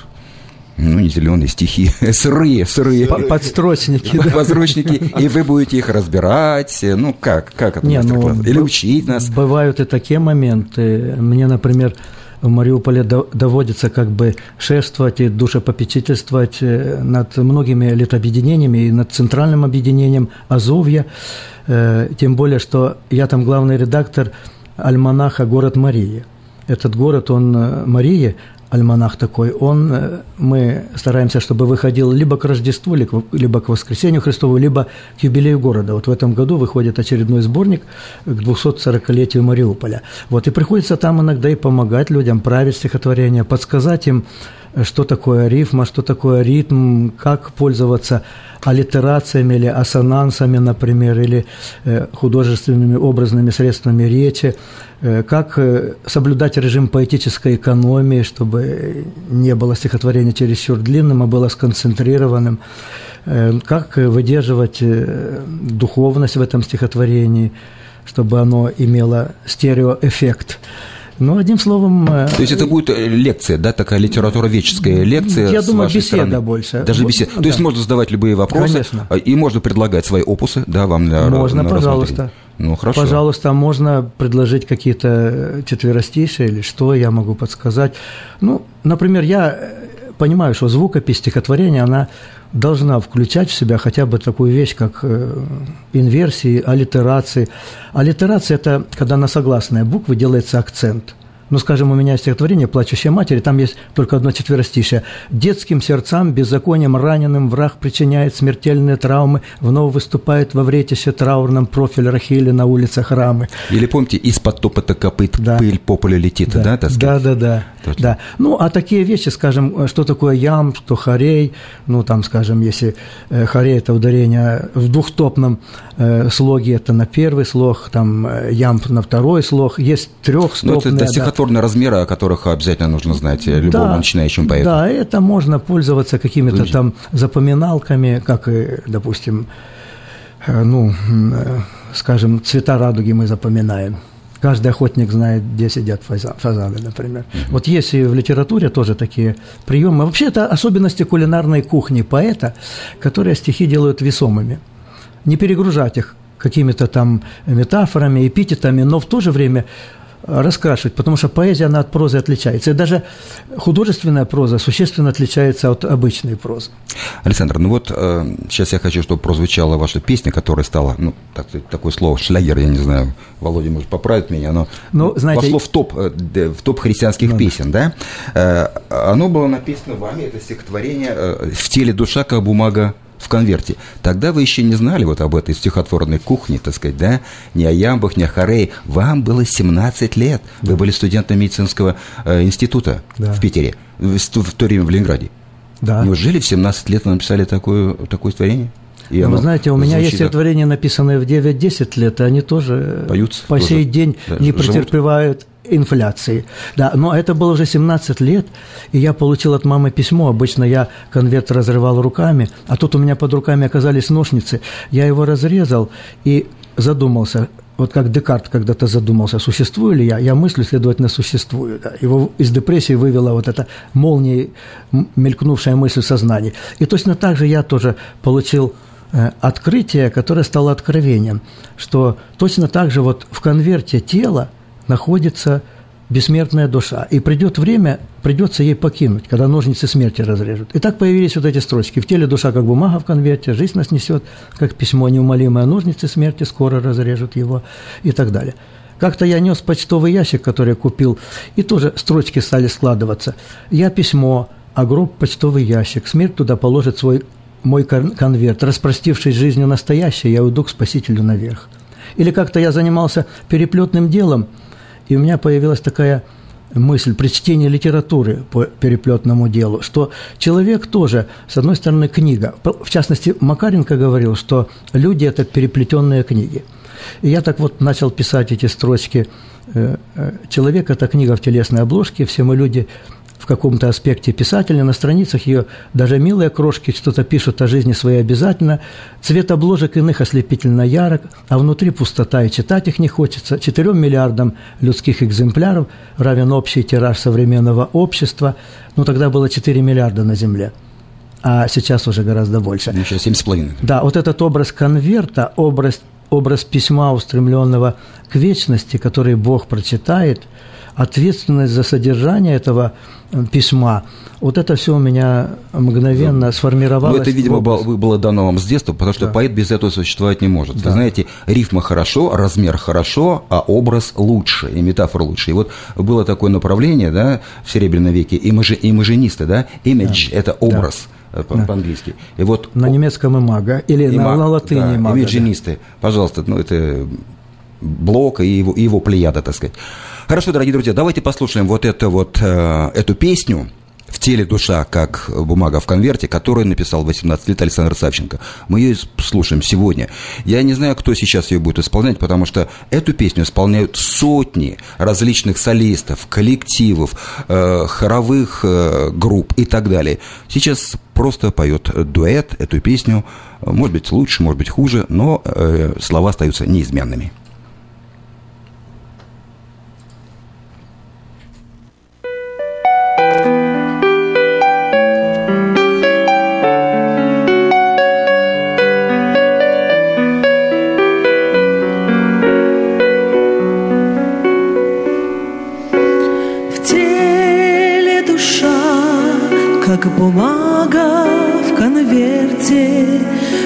ну, не зеленые стихи, сырые, сырые. Подстрочники. Да. Подстрочники, и вы будете их разбирать. Ну, как? Как это Не, ну, Или учить нас? Бывают и такие моменты. Мне, например, в Мариуполе доводится как бы шествовать и душепопечительствовать э, над многими летобъединениями и над центральным объединением Азовья. Э, тем более, что я там главный редактор альманаха «Город Марии». Этот город, он э, Марии, альманах такой, он, э, мы стараемся, чтобы выходил либо к Рождеству, либо к Воскресению Христову, либо к юбилею города. Вот в этом году выходит очередной сборник к 240-летию Мариуполя. Вот, и приходится там иногда и помогать людям править стихотворения, подсказать им, что такое рифма, что такое ритм, как пользоваться аллитерациями или ассонансами, например, или э, художественными образными средствами речи, э, как э, соблюдать режим поэтической экономии, чтобы не было стихотворения чересчур длинным, а было сконцентрированным, как выдерживать духовность в этом стихотворении, чтобы оно имело стереоэффект. Ну, одним словом... Э, То есть это будет э, лекция, да, такая литературоведческая лекция Я думаю, беседа стороны. больше. Даже беседа. Да. То есть можно задавать любые вопросы. Конечно. А, и можно предлагать свои опусы, да, вам на Можно, на пожалуйста. Ну, хорошо. Пожалуйста, можно предложить какие-то четверостишие или что я могу подсказать. Ну, например, я понимаю, что звукопись стихотворения, она должна включать в себя хотя бы такую вещь, как э, инверсии, аллитерации. Аллитерация – это когда на согласные буквы делается акцент – ну, скажем, у меня стихотворение «Плачущая матери», там есть только одно четверостишее. «Детским сердцам, беззаконием раненым враг причиняет смертельные травмы, вновь выступает во вретище траурном профиль Рахили на улицах Рамы». Или помните, из-под топота копыт да. пыль по полю летит, да? Да, да, да, да, да. Ну, а такие вещи, скажем, что такое ям, что хорей, ну, там, скажем, если э, хорей – это ударение в двухтопном э, слоге, это на первый слог, там, э, ям на второй слог, есть трехстопные. Ну, это, это стихотворные размеры, о которых обязательно нужно знать любому да, начинающему поэту. Да, это можно пользоваться какими-то там запоминалками, как допустим, э, ну, э, скажем, цвета радуги мы запоминаем. Каждый охотник знает, где сидят фазаны, например. Mm-hmm. Вот есть и в литературе тоже такие приемы. Вообще это особенности кулинарной кухни поэта, которые стихи делают весомыми. Не перегружать их какими-то там метафорами, эпитетами, но в то же время раскрашивать, потому что поэзия, она от прозы отличается. И даже художественная проза существенно отличается от обычной прозы. Александр, ну вот э, сейчас я хочу, чтобы прозвучала ваша песня, которая стала, ну, так, такое слово, шлягер, я не знаю, Володя может поправить меня, но ну, знаете, вошло в топ, э, в топ христианских ну, песен, да? Э, оно было написано вами, это стихотворение э, «В теле душа, как бумага в конверте. Тогда вы еще не знали вот об этой стихотворной кухне, так сказать, да, ни о ямбах, ни о хорее. Вам было 17 лет. Вы были студентом медицинского э, института да. в Питере, в, в то время в Ленинграде. Да. Неужели в 17 лет вы написали такое, такое творение? И ну, вы знаете, у меня есть стихотворения, написанные в 9-10 лет, и они тоже Поются, по тоже, сей день да, не претерпевают инфляции. Да, но это было уже 17 лет, и я получил от мамы письмо. Обычно я конверт разрывал руками, а тут у меня под руками оказались ножницы. Я его разрезал и задумался, вот как Декарт когда-то задумался, существую ли я, я мыслю, следовательно, существую. Да. Его из депрессии вывела вот эта молния, мелькнувшая мысль в. И точно так же я тоже получил э, открытие, которое стало откровением, что точно так же вот в конверте тела находится бессмертная душа. И придет время, придется ей покинуть, когда ножницы смерти разрежут. И так появились вот эти строчки. В теле душа, как бумага в конверте, жизнь нас несет, как письмо неумолимое, ножницы смерти скоро разрежут его и так далее. Как-то я нес почтовый ящик, который я купил, и тоже строчки стали складываться. Я письмо, а гроб – почтовый ящик. Смерть туда положит свой мой конверт. Распростившись жизнью настоящей, я уйду к Спасителю наверх. Или как-то я занимался переплетным делом, и у меня появилась такая мысль при чтении литературы по переплетному делу, что человек тоже, с одной стороны, книга. В частности, Макаренко говорил, что люди – это переплетенные книги. И я так вот начал писать эти строчки. Э, э, «Человек – это книга в телесной обложке, все мы люди в каком-то аспекте писателя, на страницах ее даже милые крошки что-то пишут о жизни своей обязательно, цвет обложек иных ослепительно ярок, а внутри пустота, и читать их не хочется. Четырем миллиардам людских экземпляров равен общий тираж современного общества, ну тогда было 4 миллиарда на Земле а сейчас уже гораздо больше. Ну, сейчас 7,5. Да, вот этот образ конверта, образ, образ письма, устремленного к вечности, который Бог прочитает – ответственность за содержание этого э, письма, вот это все у меня мгновенно сформировалось. Ну, это, видимо, было, было дано вам с детства, потому что да. поэт без этого существовать не может. Да. Вы знаете, рифма хорошо, размер хорошо, а образ лучше, и метафора лучше. И вот было такое направление, да, в Серебряном веке, имажи, имажинисты, да, image да. – это образ. Да. по-английски. И вот на немецком имага или имаг, на, на латыни да, имага. Имиджинисты, да. пожалуйста, ну это Блок и его, и его плеяда, так сказать. Хорошо, дорогие друзья, давайте послушаем вот, это вот э, эту песню «В теле душа, как бумага в конверте», которую написал 18 лет Александр Савченко. Мы ее слушаем сегодня. Я не знаю, кто сейчас ее будет исполнять, потому что эту песню исполняют сотни различных солистов, коллективов, э, хоровых э, групп и так далее. Сейчас просто поет дуэт эту песню. Может быть, лучше, может быть, хуже, но э, слова остаются неизменными. Бумага в конверте.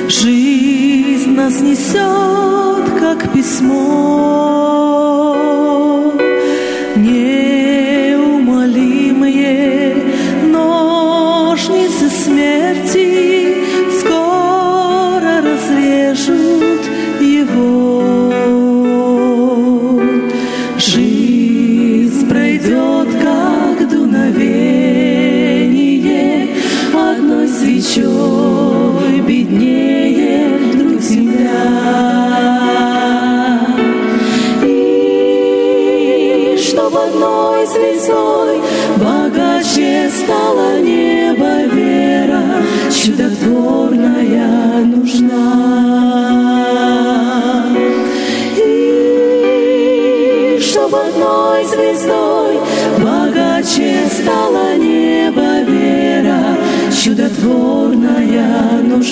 Жизнь нас несет, как письмо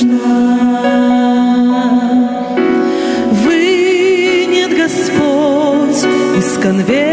нужна. Вынет Господь из конверта,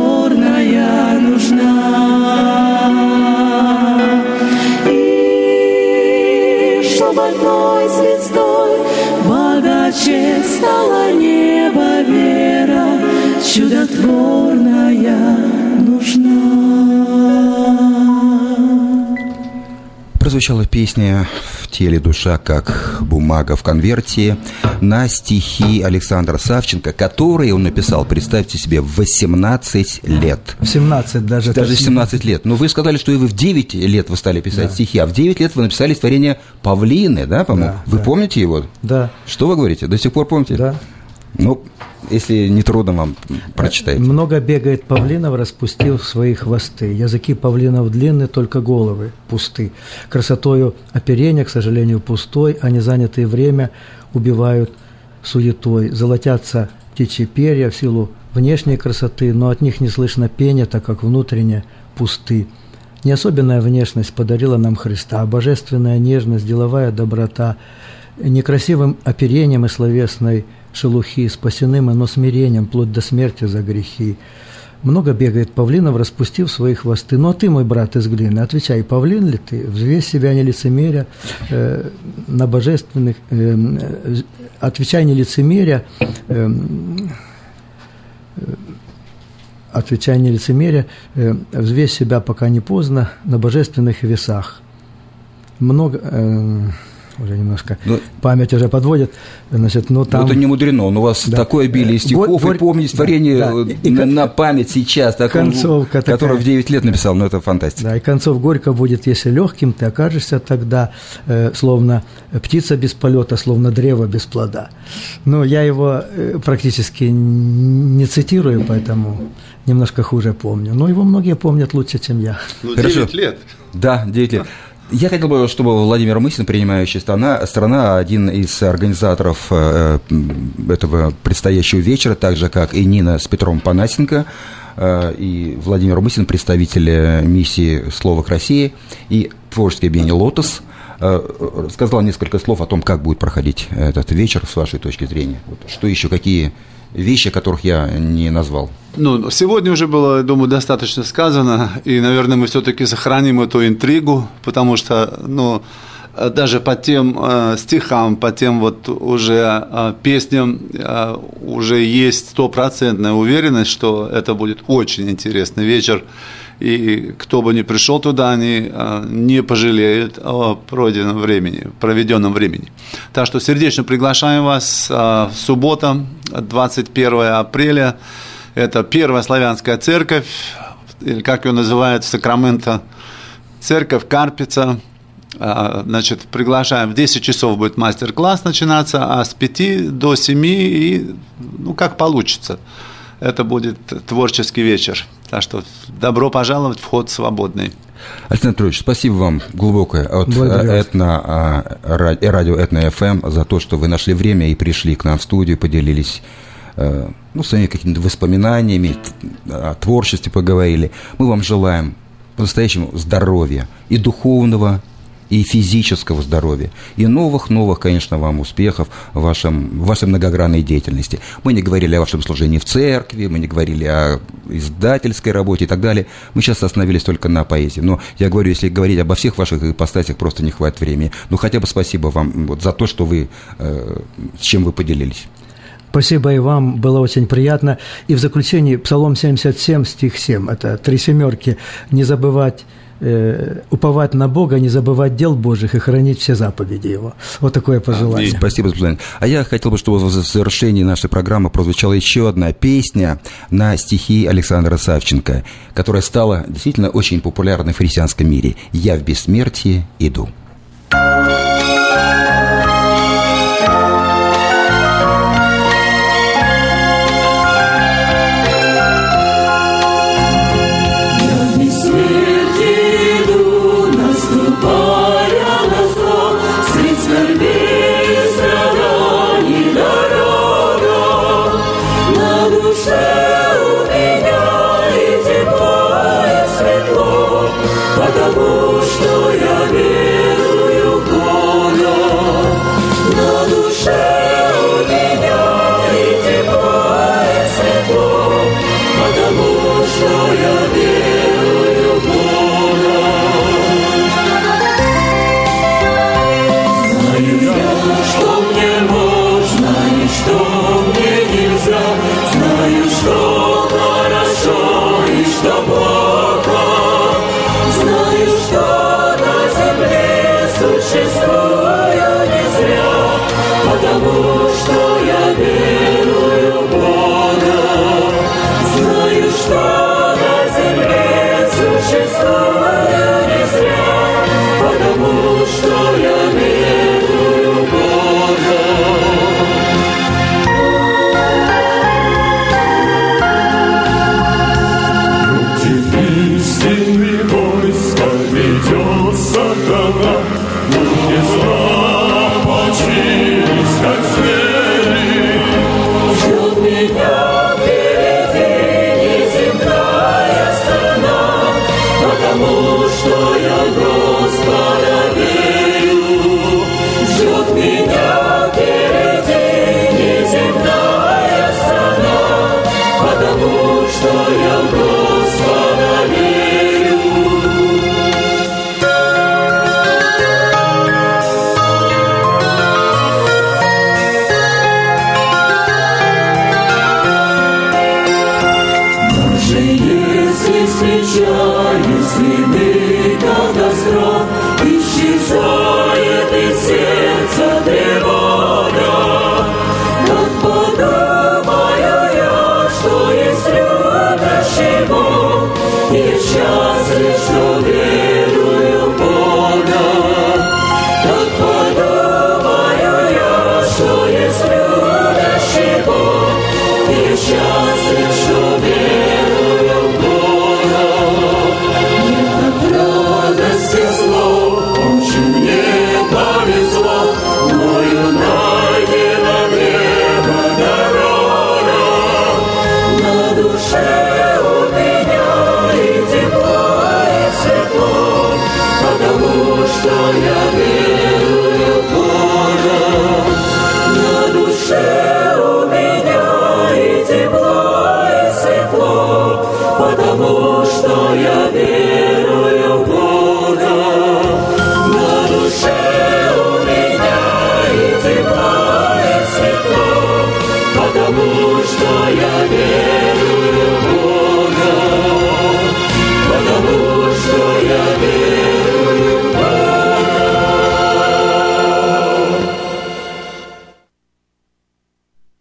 чудотворная нужна. И чтоб одной звездой богаче стало небо вера, чудотворная нужна. Прозвучала песня «В теле душа, как бумага в конверте» на стихи Александра Савченко, которые он написал, представьте себе, в 18 лет. В 17 даже. Даже точнее. 17 лет. Но вы сказали, что и вы в 9 лет вы стали писать Да. стихи, а в 9 лет вы написали творение «Павлины», да, по-моему? Да, вы да. помните его? Да, Что вы говорите? До сих пор помните? да. Ну, если не трудно вам, прочитайте. Много бегает павлинов, распустив свои хвосты. Языки павлинов длинны, только головы пусты. Красотою оперения, к сожалению, пустой. Они занятые время убивают суетой. Золотятся птичьи перья в силу внешней красоты, но от них не слышно пения, так как внутренне пусты. Не особенная внешность подарила нам Христа, а божественная нежность, деловая доброта, некрасивым оперением и словесной шелухи, спасены но смирением, вплоть до смерти за грехи. Много бегает павлинов, распустив свои хвосты. Но ты, мой брат из глины, отвечай, павлин ли ты? Взвесь себя не лицемеря э, на божественных... э, э, отвечай не лицемеря, э, отвечай не лицемеря, э, взвесь себя, пока не поздно, на божественных весах. Много... э, уже немножко Ну, память уже подводит, значит, ну там... Ну, это не мудрено, но у вас Да. такое обилие Э, стихов, вот- и вот- помнить да, творение да. э, И- и на, кон- на память сейчас, так, он, концовка который такая. в 9 лет написал, ну это фантастика. Да, и концов горько будет, если легким ты окажешься тогда, э, словно птица без полета, словно древо без плода. Ну, я его э, практически не цитирую, поэтому немножко хуже помню. Но его многие помнят лучше, чем я. Ну, Хорошо. 9 лет. Да, 9 лет. Я хотел бы, чтобы Владимир Мысин, принимающая страна, страна, один из организаторов э, этого предстоящего вечера, так же, как и Нина с Петром Панасенко, э, и Владимир Мысин, представитель э, миссии «Слово к России», и творческий объединение «Лотос», сказал несколько слов о том, как будет проходить этот вечер с вашей точки зрения. Что еще, какие вещи, которых я не назвал? Ну, сегодня уже было, я думаю, достаточно сказано, и, наверное, мы все-таки сохраним эту интригу, потому что, ну, даже по тем э, стихам, по тем вот уже э, песням э, уже есть стопроцентная уверенность, что это будет очень интересный вечер, и кто бы ни пришел туда, они э, не пожалеют о пройденном времени, проведенном времени. Так что сердечно приглашаем вас э, суббота, 21 апреля, это Первая славянская церковь, или как ее называют в Сакраменто, церковь Карпица. А, Значит, приглашаем, в 10 часов будет мастер-класс начинаться, а с 5 до 7, и, ну, как получится. Это будет творческий вечер. Так что добро пожаловать, вход свободный. Александр Петрович, спасибо вам глубокое от Благодарю вас. Этно, а, ра- э, радио Этно ФМ за то, что вы нашли время и пришли к нам в студию, поделились э, ну, своими какими-то воспоминаниями, о творчестве поговорили. Мы вам желаем по-настоящему здоровья и духовного, и физического здоровья, и новых-новых, конечно, вам успехов в, вашем, в вашей многогранной деятельности. Мы не говорили о вашем служении в церкви, мы не говорили о издательской работе и так далее. Мы сейчас остановились только на поэзии. Но я говорю, если говорить обо всех ваших ипостасях, просто не хватит времени. Ну, хотя бы спасибо вам вот, за то, что вы, э, с чем вы поделились. Спасибо и вам, было очень приятно. И в заключении Псалом 77, стих 7, это три семерки. Не забывать э, уповать на Бога, не забывать дел Божьих и хранить все заповеди Его. Вот такое пожелание. Спасибо за пожелание. А я хотел бы, чтобы в завершении нашей программы прозвучала еще одна песня на стихи Александра Савченко, которая стала действительно очень популярной в христианском мире. «Я в бессмертии иду».